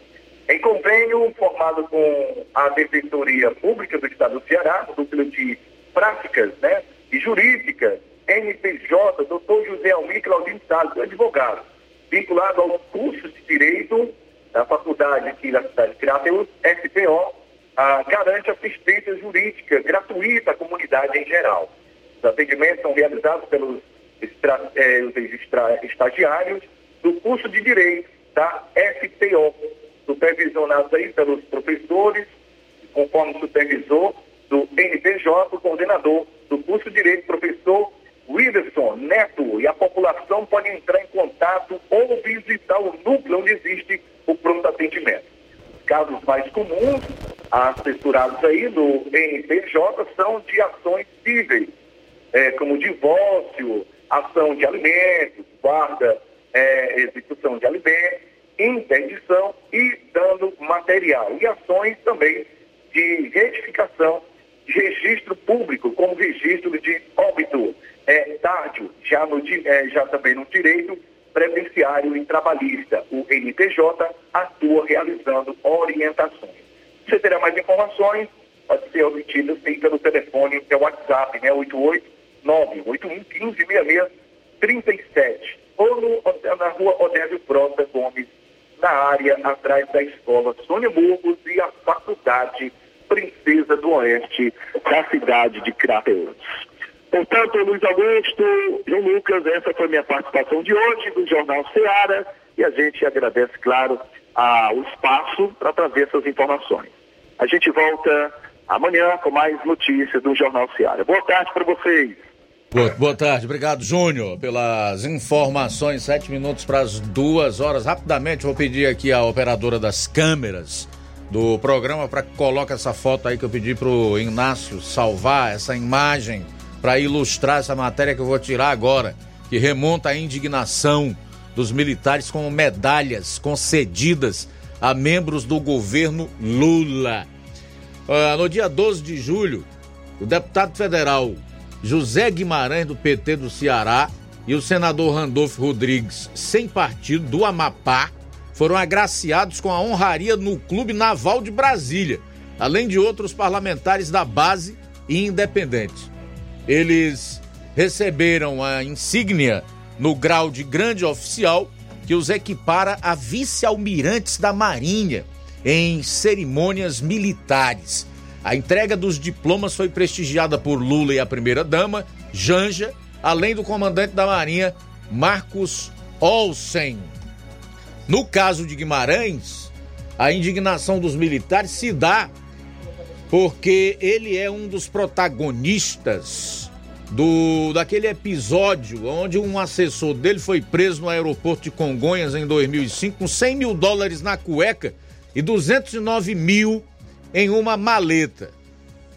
Em convênio formado com a Defensoria Pública do Estado do Ceará, núcleo de práticas né, e jurídicas, NPJ, doutor José Almir Claudinho Salles, advogado, vinculado aos cursos de Direito da Faculdade aqui da cidade de Crateus, SPO, ah, garante assistência jurídica gratuita à comunidade em geral. Os atendimentos são realizados pelos extra, eh, extra, estagiários do curso de Direito da SPO, supervisionados aí pelos professores, conforme supervisor do NPJ, o coordenador do curso de Direito, professor Widerson Neto, e a população pode entrar em contato ou visitar o núcleo onde existe o pronto atendimento. Casos mais comuns, assessurados aí no NPJ, são de ações cíveis, é, como divórcio, ação de alimentos, guarda, é, execução de alimentos, interdição e dano material. E ações também de retificação registro público, como registro de óbito é, tardio, já, no, é, já também no direito previdenciário e trabalhista. O NPJ atua realizando orientações. Você terá mais informações, pode ser obtido sim pelo telefone, pelo WhatsApp, né? 889-8115-6637. Ou no, na rua Odésio Prota Gomes, na área atrás da escola Sônia Burgos e a Faculdade Princesa do Oeste da cidade de Crateus. Portanto, Luiz Augusto, João Lucas, essa foi minha participação de hoje do Jornal Seara e a gente agradece, claro, a, o espaço para trazer essas informações. A gente volta amanhã com mais notícias do Jornal Seara. Boa tarde para vocês. Boa, boa, tarde, obrigado Júnior pelas informações. Sete minutos para as duas horas. Rapidamente vou pedir aqui à operadora das câmeras do programa para que coloque essa foto aí que eu pedi para o Inácio salvar essa imagem para ilustrar essa matéria que eu vou tirar agora, que remonta à indignação dos militares com medalhas concedidas a membros do governo Lula. Uh, no dia 12 de julho, o deputado federal José Guimarães, do PT do Ceará, e o senador Randolfo Rodrigues, sem partido, do Amapá, foram agraciados com a honraria no Clube Naval de Brasília, além de outros parlamentares da base e independente. Eles receberam a insígnia no grau de grande oficial que os equipara a vice-almirantes da Marinha em cerimônias militares. A entrega dos diplomas foi prestigiada por Lula e a primeira-dama, Janja, além do comandante da Marinha, Marcos Olsen. No caso de Guimarães, a indignação dos militares se dá porque ele é um dos protagonistas do daquele episódio onde um assessor dele foi preso no aeroporto de Congonhas em 2005 com 100 mil dólares na cueca e 209 mil em uma maleta.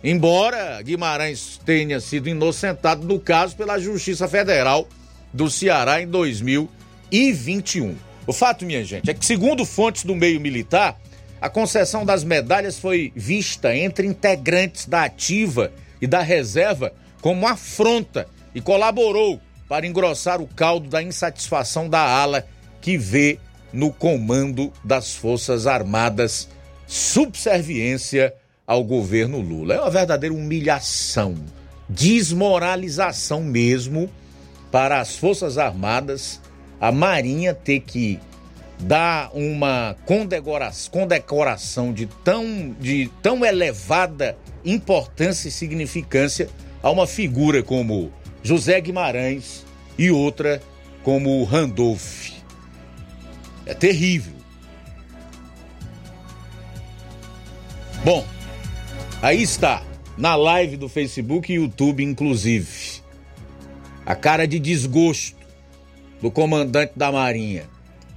Embora Guimarães tenha sido inocentado no caso pela Justiça Federal do Ceará em 2021. O fato, minha gente, é que, segundo fontes do meio militar, a concessão das medalhas foi vista entre integrantes da ativa e da reserva como afronta e colaborou para engrossar o caldo da insatisfação da ala que vê no comando das Forças Armadas subserviência ao governo Lula. É uma verdadeira humilhação, desmoralização mesmo para as Forças Armadas, a Marinha ter que dar uma condecoração de tão, de tão elevada importância e significância a uma figura como José Guimarães e outra como Randolph. É terrível. Bom, aí está, na live do Facebook e YouTube, inclusive. A cara de desgosto do comandante da Marinha,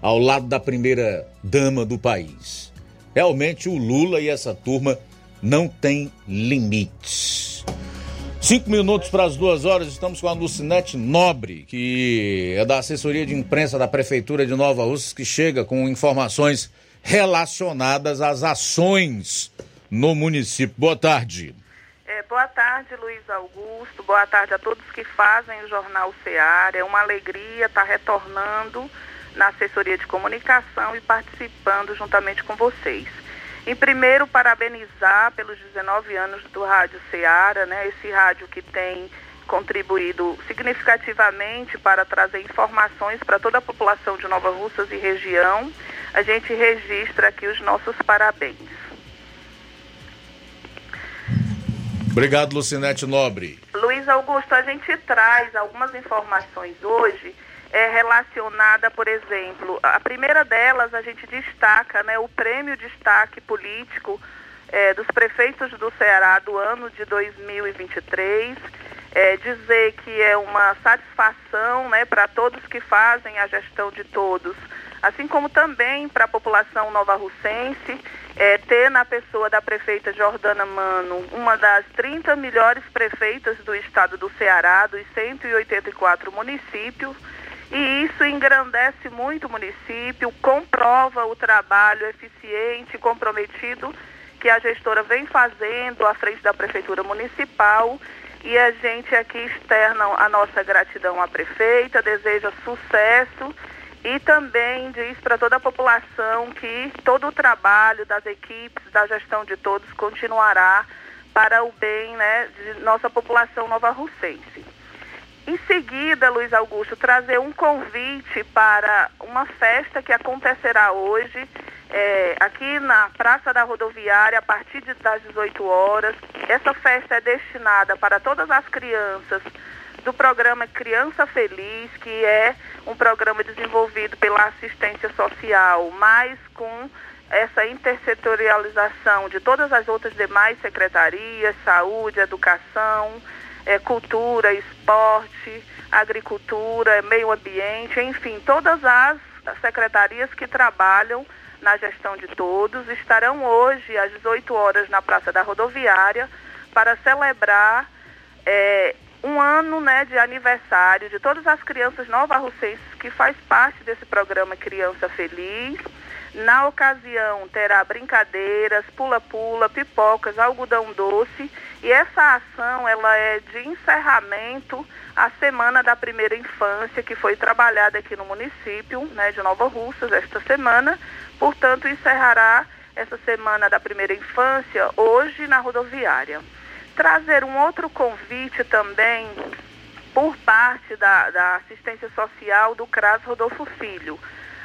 ao lado da primeira dama do país. Realmente o Lula e essa turma não tem limites. Cinco minutos para as duas horas, estamos com a Lucinete Nobre, que é da assessoria de imprensa da Prefeitura de Nova Russas, que chega com informações relacionadas às ações no município. Boa tarde. É, boa tarde, Luiz Augusto. Boa tarde a todos que fazem o Jornal Seara. É uma alegria estar retornando na assessoria de comunicação e participando juntamente com vocês. Em primeiro, parabenizar pelos 19 anos do Rádio Ceará, né? Esse rádio que tem contribuído significativamente para trazer informações para toda a população de Nova Russas e região. A gente registra aqui os nossos parabéns. Obrigado, Lucinete Nobre. Luiz Augusto, a gente traz algumas informações hoje é, relacionada, por exemplo, a primeira delas a gente destaca né, o prêmio destaque político é, dos prefeitos do Ceará do ano de 2023. É, dizer que é uma satisfação né, para todos que fazem a gestão de todos, assim como também para a população nova-russense, é, ter na pessoa da prefeita Jordana Mano, uma das 30 melhores prefeitas do estado do Ceará, dos 184 municípios, e isso engrandece muito o município, comprova o trabalho eficiente e comprometido que a gestora vem fazendo à frente da Prefeitura Municipal e a gente aqui externa a nossa gratidão à prefeita, deseja sucesso e também diz para toda a população que todo o trabalho das equipes, da gestão de todos continuará para o bem né, de nossa população nova-russense. Em seguida, Luiz Augusto, trazer um convite para uma festa que acontecerá hoje é, aqui na Praça da Rodoviária a partir de, das 18 horas. Essa festa é destinada para todas as crianças do programa Criança Feliz, que é um programa desenvolvido pela assistência social, mas com essa intersetorialização de todas as outras demais secretarias, saúde, educação, é, cultura, esporte, agricultura, meio ambiente, enfim, todas as secretarias que trabalham na gestão de todos estarão hoje às 18 horas na Praça da Rodoviária para celebrar é, um ano né, de aniversário de todas as crianças nova-russenses que faz parte desse programa Criança Feliz na ocasião, terá brincadeiras, pula-pula, pipocas, algodão doce e essa ação ela é de encerramento à Semana da Primeira Infância, que foi trabalhada aqui no município né, de Nova Russas esta semana. Portanto, encerrará essa Semana da Primeira Infância hoje na rodoviária. Trazer um outro convite também por parte da, da assistência social do CRAS Rodolfo Filho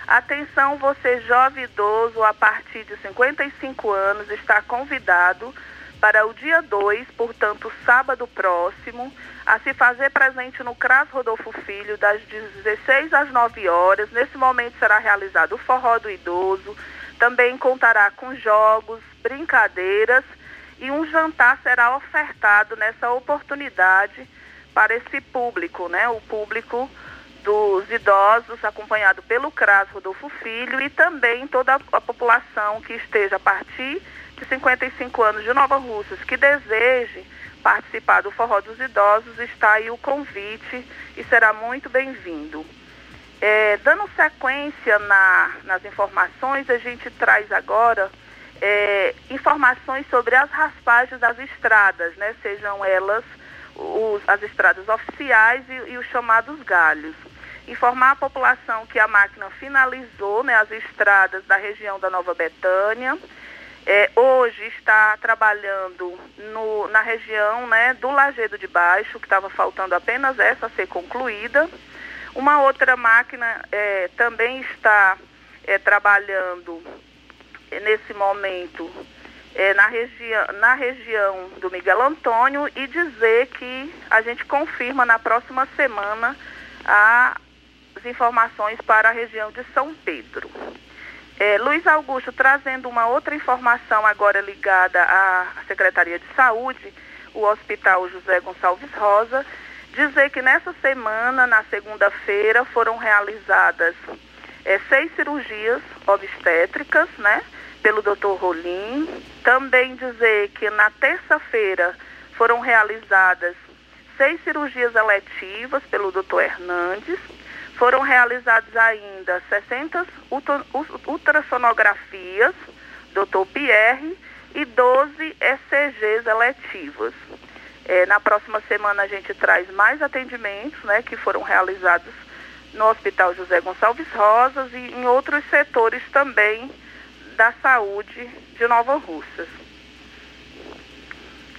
Atenção, você jovem idoso a partir de 55 anos está convidado para o dia 2, portanto, sábado próximo, a se fazer presente no CRAS Rodolfo Filho, das 16 às 9 horas. Nesse momento será realizado o forró do idoso, também contará com jogos, brincadeiras e um jantar será ofertado nessa oportunidade para esse público, né? O público dos idosos, acompanhado pelo CRAS Rodolfo Filho e também toda a população que esteja a partir de 55 anos de Nova Russas, que deseje participar do Forró dos Idosos, está aí o convite e será muito bem-vindo. É, dando sequência na, nas informações, a gente traz agora é, informações sobre as raspagens das estradas, né? sejam elas os, as estradas oficiais e, e os chamados galhos informar a população que a máquina finalizou né, as estradas da região da Nova Betânia. É, hoje está trabalhando no, na região né, do Lagedo de Baixo, que estava faltando apenas essa a ser concluída. Uma outra máquina é, também está é, trabalhando nesse momento é, na, regi na região do Miguel Antônio e dizer que a gente confirma na próxima semana a informações para a região de São Pedro. É, Luiz Augusto, trazendo uma outra informação agora ligada à Secretaria de Saúde, o Hospital José Gonçalves Rosa, Dizer que nessa semana, na segunda-feira, foram realizadas é, seis cirurgias obstétricas, né? Pelo Dr. Rolim. Também dizer que na terça-feira foram realizadas seis cirurgias eletivas pelo Dr. Hernandes. Foram realizadas ainda 60 ultrassonografias, Dr. Pierre, e 12 ECGs eletivas. É, na próxima semana a gente traz mais atendimentos, né, que foram realizados no Hospital José Gonçalves Rosas e em outros setores também da saúde de Nova Russas.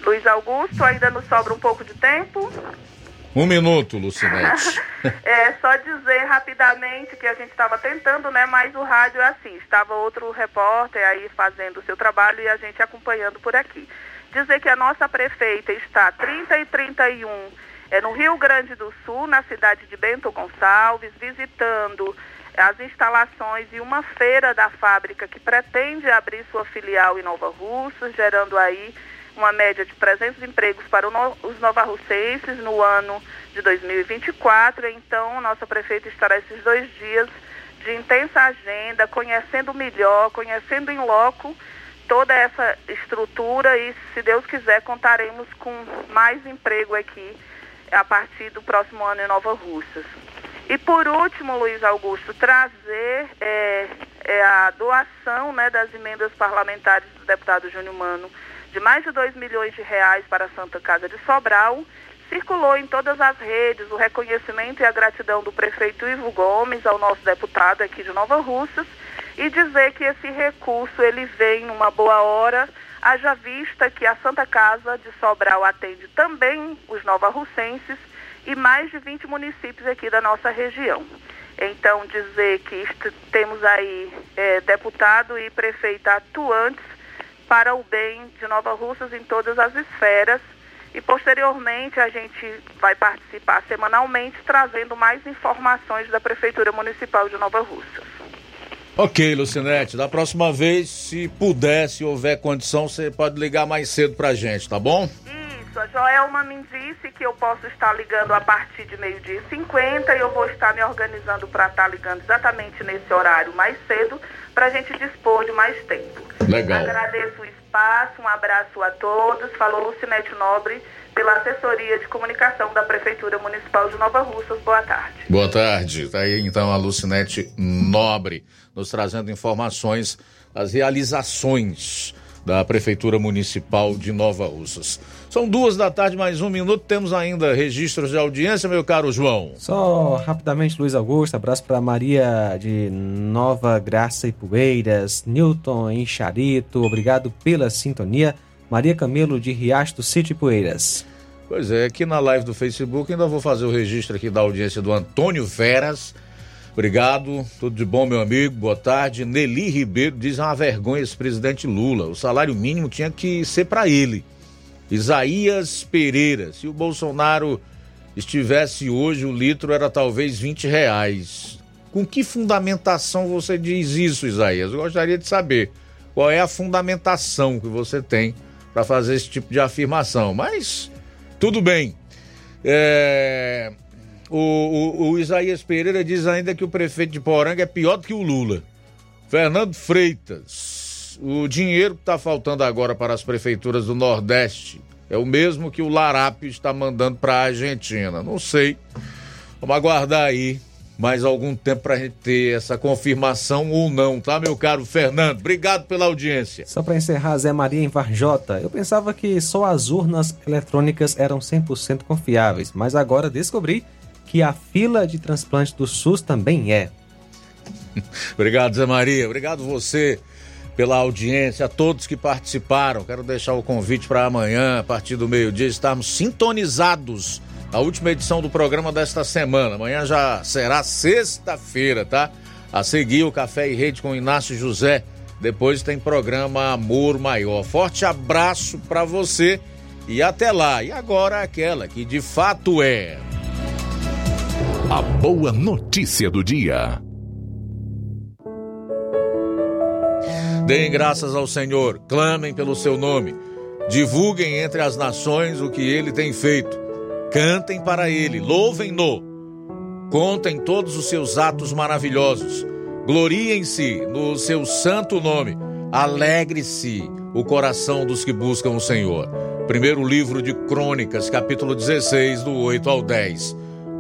Luiz Augusto, ainda nos sobra um pouco de tempo? Um minuto, Lucinete. é só dizer rapidamente que a gente estava tentando, né? Mas o rádio é assim, estava outro repórter aí fazendo o seu trabalho e a gente acompanhando por aqui. Dizer que a nossa prefeita está 30 e 31 é, no Rio Grande do Sul, na cidade de Bento Gonçalves, visitando as instalações e uma feira da fábrica que pretende abrir sua filial em Nova Russa, gerando aí uma média de 300 empregos para os novarrucenses no ano de 2024. Então, nossa prefeita estará esses dois dias de intensa agenda, conhecendo melhor, conhecendo em loco toda essa estrutura e, se Deus quiser, contaremos com mais emprego aqui a partir do próximo ano em Nova Russas. E por último, Luiz Augusto, trazer é, é a doação né, das emendas parlamentares do deputado Júnior Mano de mais de 2 milhões de reais para a Santa Casa de Sobral. Circulou em todas as redes o reconhecimento e a gratidão do prefeito Ivo Gomes ao nosso deputado aqui de Nova Russas e dizer que esse recurso ele vem numa boa hora, haja vista que a Santa Casa de Sobral atende também os novarrucenses e mais de 20 municípios aqui da nossa região. Então, dizer que temos aí é, deputado e prefeita atuantes para o bem de Nova Russas em todas as esferas. E posteriormente a gente vai participar semanalmente trazendo mais informações da Prefeitura Municipal de Nova Russas. Ok, Lucinete. Da próxima vez, se puder, se houver condição, você pode ligar mais cedo pra gente, tá bom? Isso, a Joelma me disse que eu posso estar ligando a partir de meio-dia e 50 e eu vou estar me organizando para estar ligando exatamente nesse horário mais cedo para a gente dispor de mais tempo. Legal. Agradeço o espaço, um abraço a todos. Falou Lucinete Nobre, pela assessoria de comunicação da Prefeitura Municipal de Nova Russas. Boa tarde. Boa tarde. Está aí então a Lucinete Nobre nos trazendo informações das realizações da Prefeitura Municipal de Nova Russas. São duas da tarde, mais um minuto. Temos ainda registros de audiência, meu caro João. Só rapidamente, Luiz Augusto. Abraço para Maria de Nova Graça e Poeiras, Newton em Charito. Obrigado pela sintonia. Maria Camelo de Riacho do City Poeiras. Pois é, aqui na live do Facebook ainda vou fazer o registro aqui da audiência do Antônio Veras. Obrigado, tudo de bom, meu amigo, boa tarde. Nelly Ribeiro diz uma vergonha esse presidente Lula. O salário mínimo tinha que ser para ele. Isaías Pereira, se o Bolsonaro estivesse hoje, o litro era talvez 20 reais. Com que fundamentação você diz isso, Isaías? Eu gostaria de saber qual é a fundamentação que você tem para fazer esse tipo de afirmação. Mas tudo bem. É... O, o, o, Isaías Pereira diz ainda que o prefeito de Poranga é pior do que o Lula. Fernando Freitas, o dinheiro que está faltando agora para as prefeituras do Nordeste é o mesmo que o Larápio está mandando para a Argentina. Não sei. Vamos aguardar aí mais algum tempo para a gente ter essa confirmação ou não, tá, meu caro Fernando? Obrigado pela audiência. Só para encerrar, Zé Maria em Varjota, eu pensava que só as urnas eletrônicas eram 100% confiáveis, mas agora descobri que a fila de transplante do SUS também é. Obrigado, Zé Maria. Obrigado você pela audiência, a todos que participaram. Quero deixar o convite para amanhã, a partir do meio-dia, estarmos sintonizados na última edição do programa desta semana. Amanhã já será sexta-feira, tá? A seguir, o Café e Rede com Inácio José. Depois tem programa Amor Maior. Forte abraço para você e até lá. E agora aquela que de fato é. A boa notícia do dia. Deem graças ao Senhor, clamem pelo seu nome, divulguem entre as nações o que ele tem feito. Cantem para ele, louvem-no. Contem todos os seus atos maravilhosos. Gloriem-se no seu santo nome. Alegre-se o coração dos que buscam o Senhor. Primeiro livro de Crônicas, capítulo 16, do 8 ao 10.